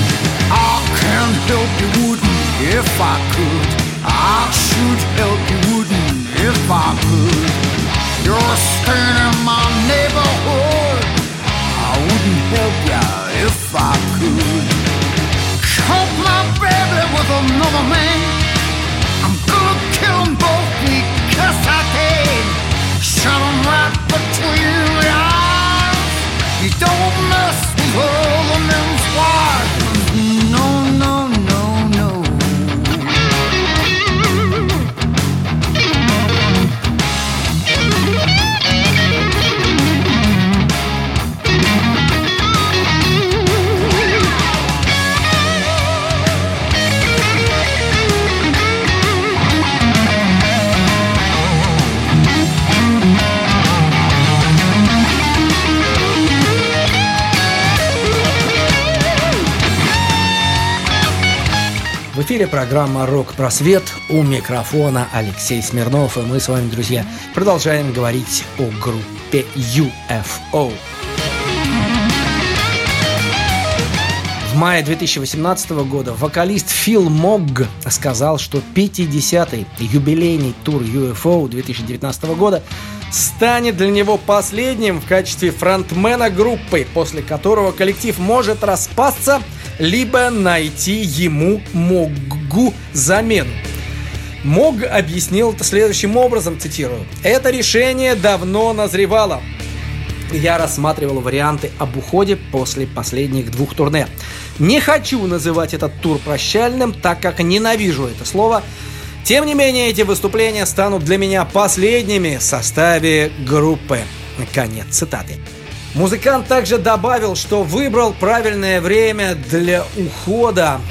I can't help you wouldn't if I could. I should help you You're staying in my эфире программа «Рок-просвет». У микрофона Алексей Смирнов. И мы с вами, друзья, продолжаем говорить о группе UFO. В мае 2018 года вокалист Фил Могг сказал, что 50-й юбилейный тур UFO 2019 года станет для него последним в качестве фронтмена группы, после которого коллектив может распасться, либо найти ему Моггу замену. Мог объяснил это следующим образом, цитирую. «Это решение давно назревало. Я рассматривал варианты об уходе после последних двух турне. Не хочу называть этот тур прощальным, так как ненавижу это слово. Тем не менее, эти выступления станут для меня последними в составе группы». Конец цитаты. Музыкант также добавил, что выбрал правильное время для ухода,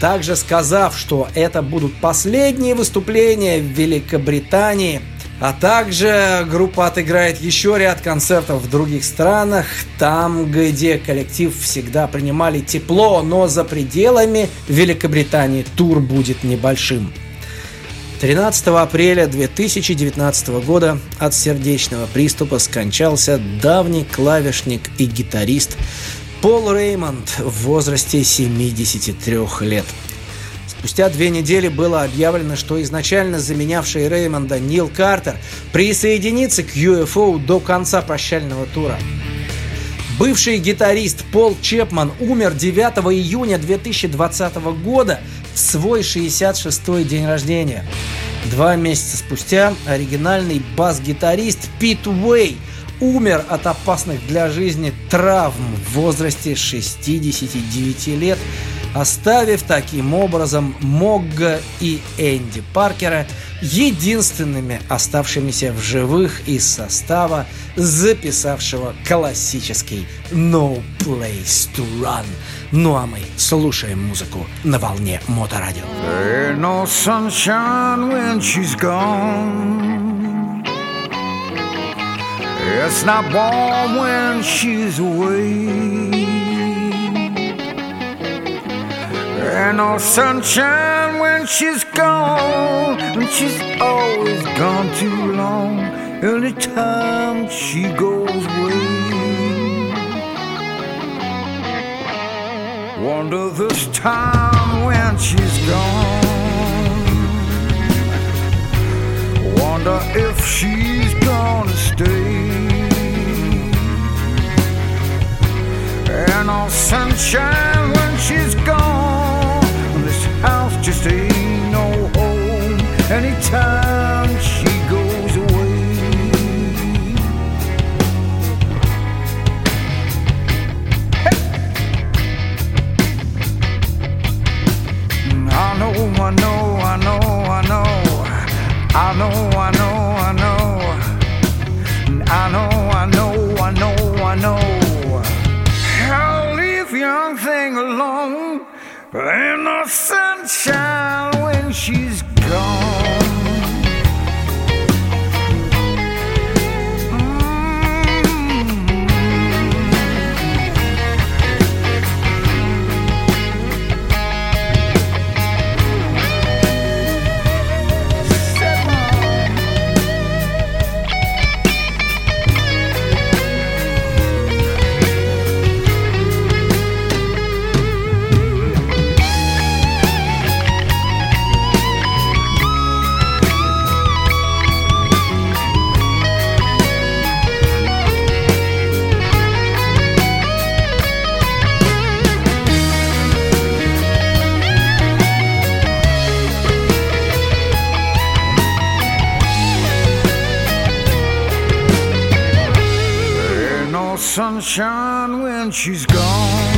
также сказав, что это будут последние выступления в Великобритании, а также группа отыграет еще ряд концертов в других странах, там, где коллектив всегда принимали тепло, но за пределами Великобритании тур будет небольшим. 13 апреля 2019 года от сердечного приступа скончался давний клавишник и гитарист Пол Реймонд в возрасте 73 лет. Спустя две недели было объявлено, что изначально заменявший Реймонда Нил Картер присоединится к UFO до конца прощального тура. Бывший гитарист Пол Чепман умер 9 июня 2020 года свой 66-й день рождения. Два месяца спустя оригинальный бас-гитарист Пит Уэй умер от опасных для жизни травм в возрасте 69 лет, оставив таким образом Могга и Энди Паркера единственными оставшимися в живых из состава, записавшего классический No Place to Run. Ну а мы слушаем музыку на волне Моторадио. It's not warm when she's away. There ain't no sunshine when she's gone. And she's always gone too long. Anytime she goes away. Wonder this time when she's gone. Wonder if she's gonna stay. And no sunshine when she's gone house just ain't no home anytime she goes away. Hey! I know, I know, I know, I know, I know, I know, I know, I know, I know, I know, I know. I'll leave young thing alone. And I said. paixão. Sunshine when she's gone.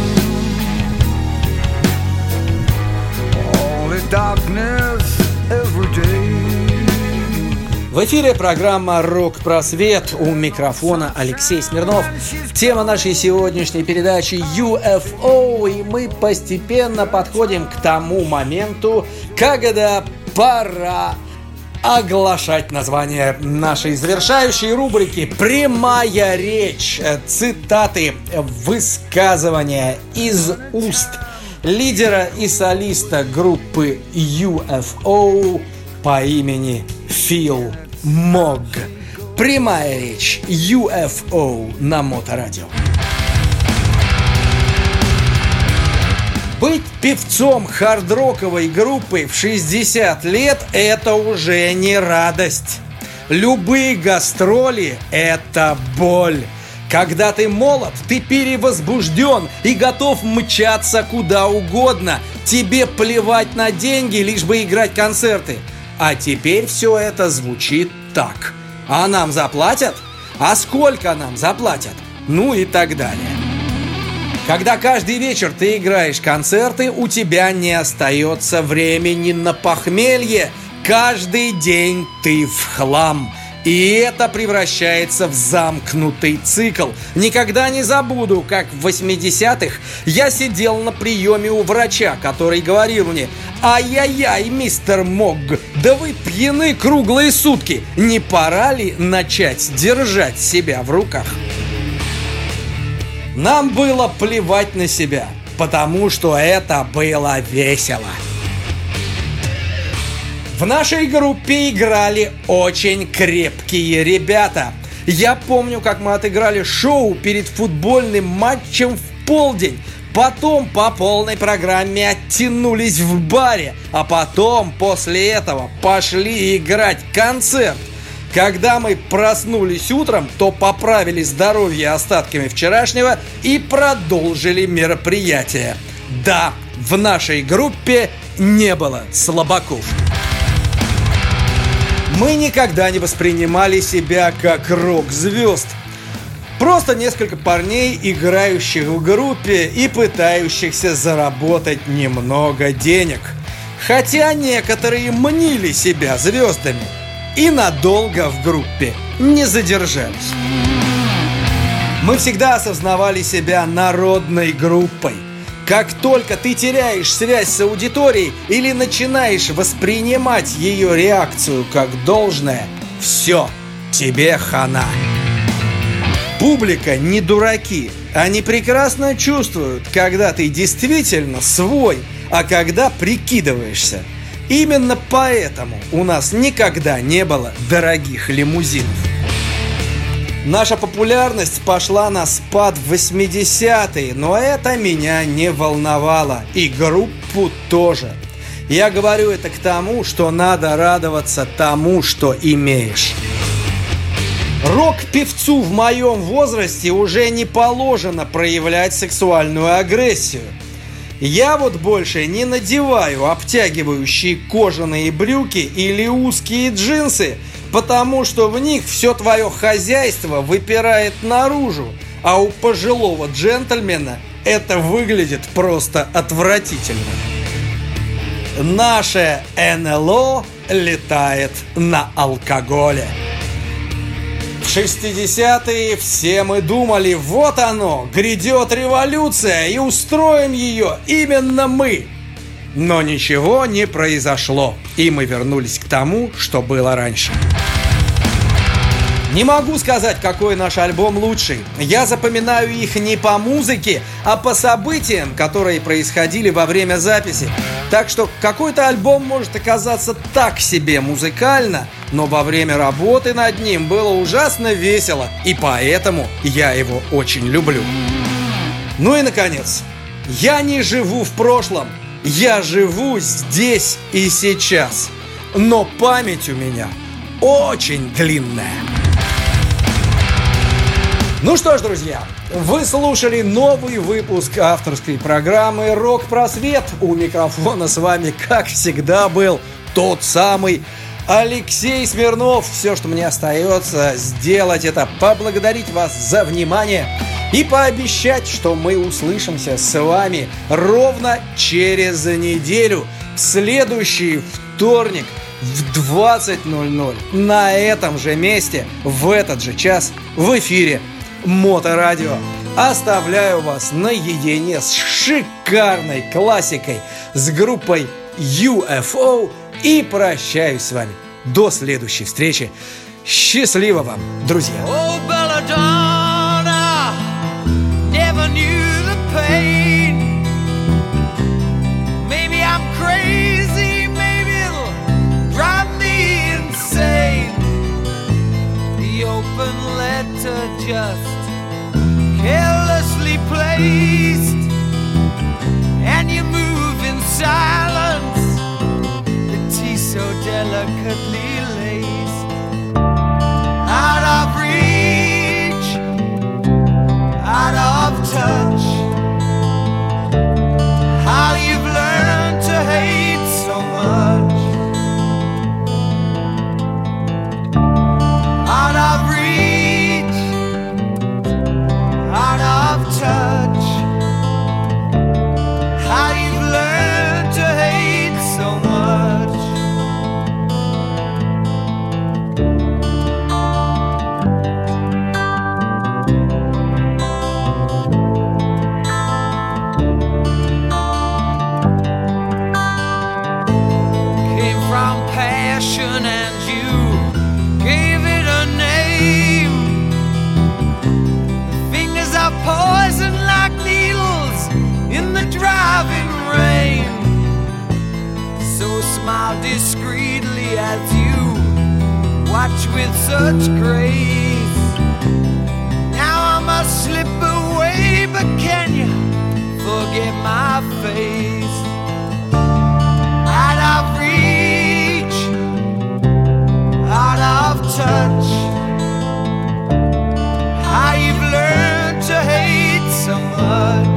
Only darkness every day. В эфире программа «Рок-просвет» у микрофона Алексей Смирнов. Тема нашей сегодняшней передачи UFO, и мы постепенно подходим к тому моменту, когда пора оглашать название нашей завершающей рубрики «Прямая речь». Э, Цитаты, высказывания из уст лидера и солиста группы UFO по имени Фил Мог. Прямая речь UFO на Моторадио. Певцом хардроковой группы в 60 лет – это уже не радость. Любые гастроли – это боль. Когда ты молод, ты перевозбужден и готов мчаться куда угодно. Тебе плевать на деньги, лишь бы играть концерты. А теперь все это звучит так. А нам заплатят? А сколько нам заплатят? Ну и так далее. Когда каждый вечер ты играешь концерты, у тебя не остается времени на похмелье. Каждый день ты в хлам. И это превращается в замкнутый цикл. Никогда не забуду, как в 80-х я сидел на приеме у врача, который говорил мне «Ай-яй-яй, мистер Могг, да вы пьяны круглые сутки. Не пора ли начать держать себя в руках?» Нам было плевать на себя, потому что это было весело. В нашей группе играли очень крепкие ребята. Я помню, как мы отыграли шоу перед футбольным матчем в полдень. Потом по полной программе оттянулись в баре, а потом после этого пошли играть концерт. Когда мы проснулись утром, то поправили здоровье остатками вчерашнего и продолжили мероприятие. Да, в нашей группе не было слабаков. Мы никогда не воспринимали себя как рок-звезд. Просто несколько парней, играющих в группе и пытающихся заработать немного денег. Хотя некоторые мнили себя звездами и надолго в группе не задержались. Мы всегда осознавали себя народной группой. Как только ты теряешь связь с аудиторией или начинаешь воспринимать ее реакцию как должное, все, тебе хана. Публика не дураки. Они прекрасно чувствуют, когда ты действительно свой, а когда прикидываешься. Именно поэтому у нас никогда не было дорогих лимузинов. Наша популярность пошла на спад в 80-е, но это меня не волновало. И группу тоже. Я говорю это к тому, что надо радоваться тому, что имеешь. Рок-певцу в моем возрасте уже не положено проявлять сексуальную агрессию. Я вот больше не надеваю обтягивающие кожаные брюки или узкие джинсы, потому что в них все твое хозяйство выпирает наружу, а у пожилого джентльмена это выглядит просто отвратительно. Наше НЛО летает на алкоголе. В 60-е все мы думали, вот оно, грядет революция и устроим ее именно мы. Но ничего не произошло, и мы вернулись к тому, что было раньше. Не могу сказать, какой наш альбом лучший. Я запоминаю их не по музыке, а по событиям, которые происходили во время записи. Так что какой-то альбом может оказаться так себе музыкально, но во время работы над ним было ужасно весело, и поэтому я его очень люблю. Ну и наконец, я не живу в прошлом, я живу здесь и сейчас. Но память у меня очень длинная. Ну что ж, друзья, вы слушали новый выпуск авторской программы «Рок-просвет». У микрофона с вами, как всегда, был тот самый Алексей Смирнов. Все, что мне остается сделать, это поблагодарить вас за внимание и пообещать, что мы услышимся с вами ровно через неделю, в следующий вторник в 20.00 на этом же месте, в этот же час, в эфире Моторадио. Оставляю вас наедине с шикарной классикой, с группой UFO и прощаюсь с вами. До следующей встречи. Счастливо вам, друзья! Oh, just carelessly placed, and you move in silence. The tea so delicately laced out of reach, out of touch. smile discreetly as you watch with such grace. Now I must slip away, but can you forget my face? Out of reach, out of touch. How you've learned to hate so much.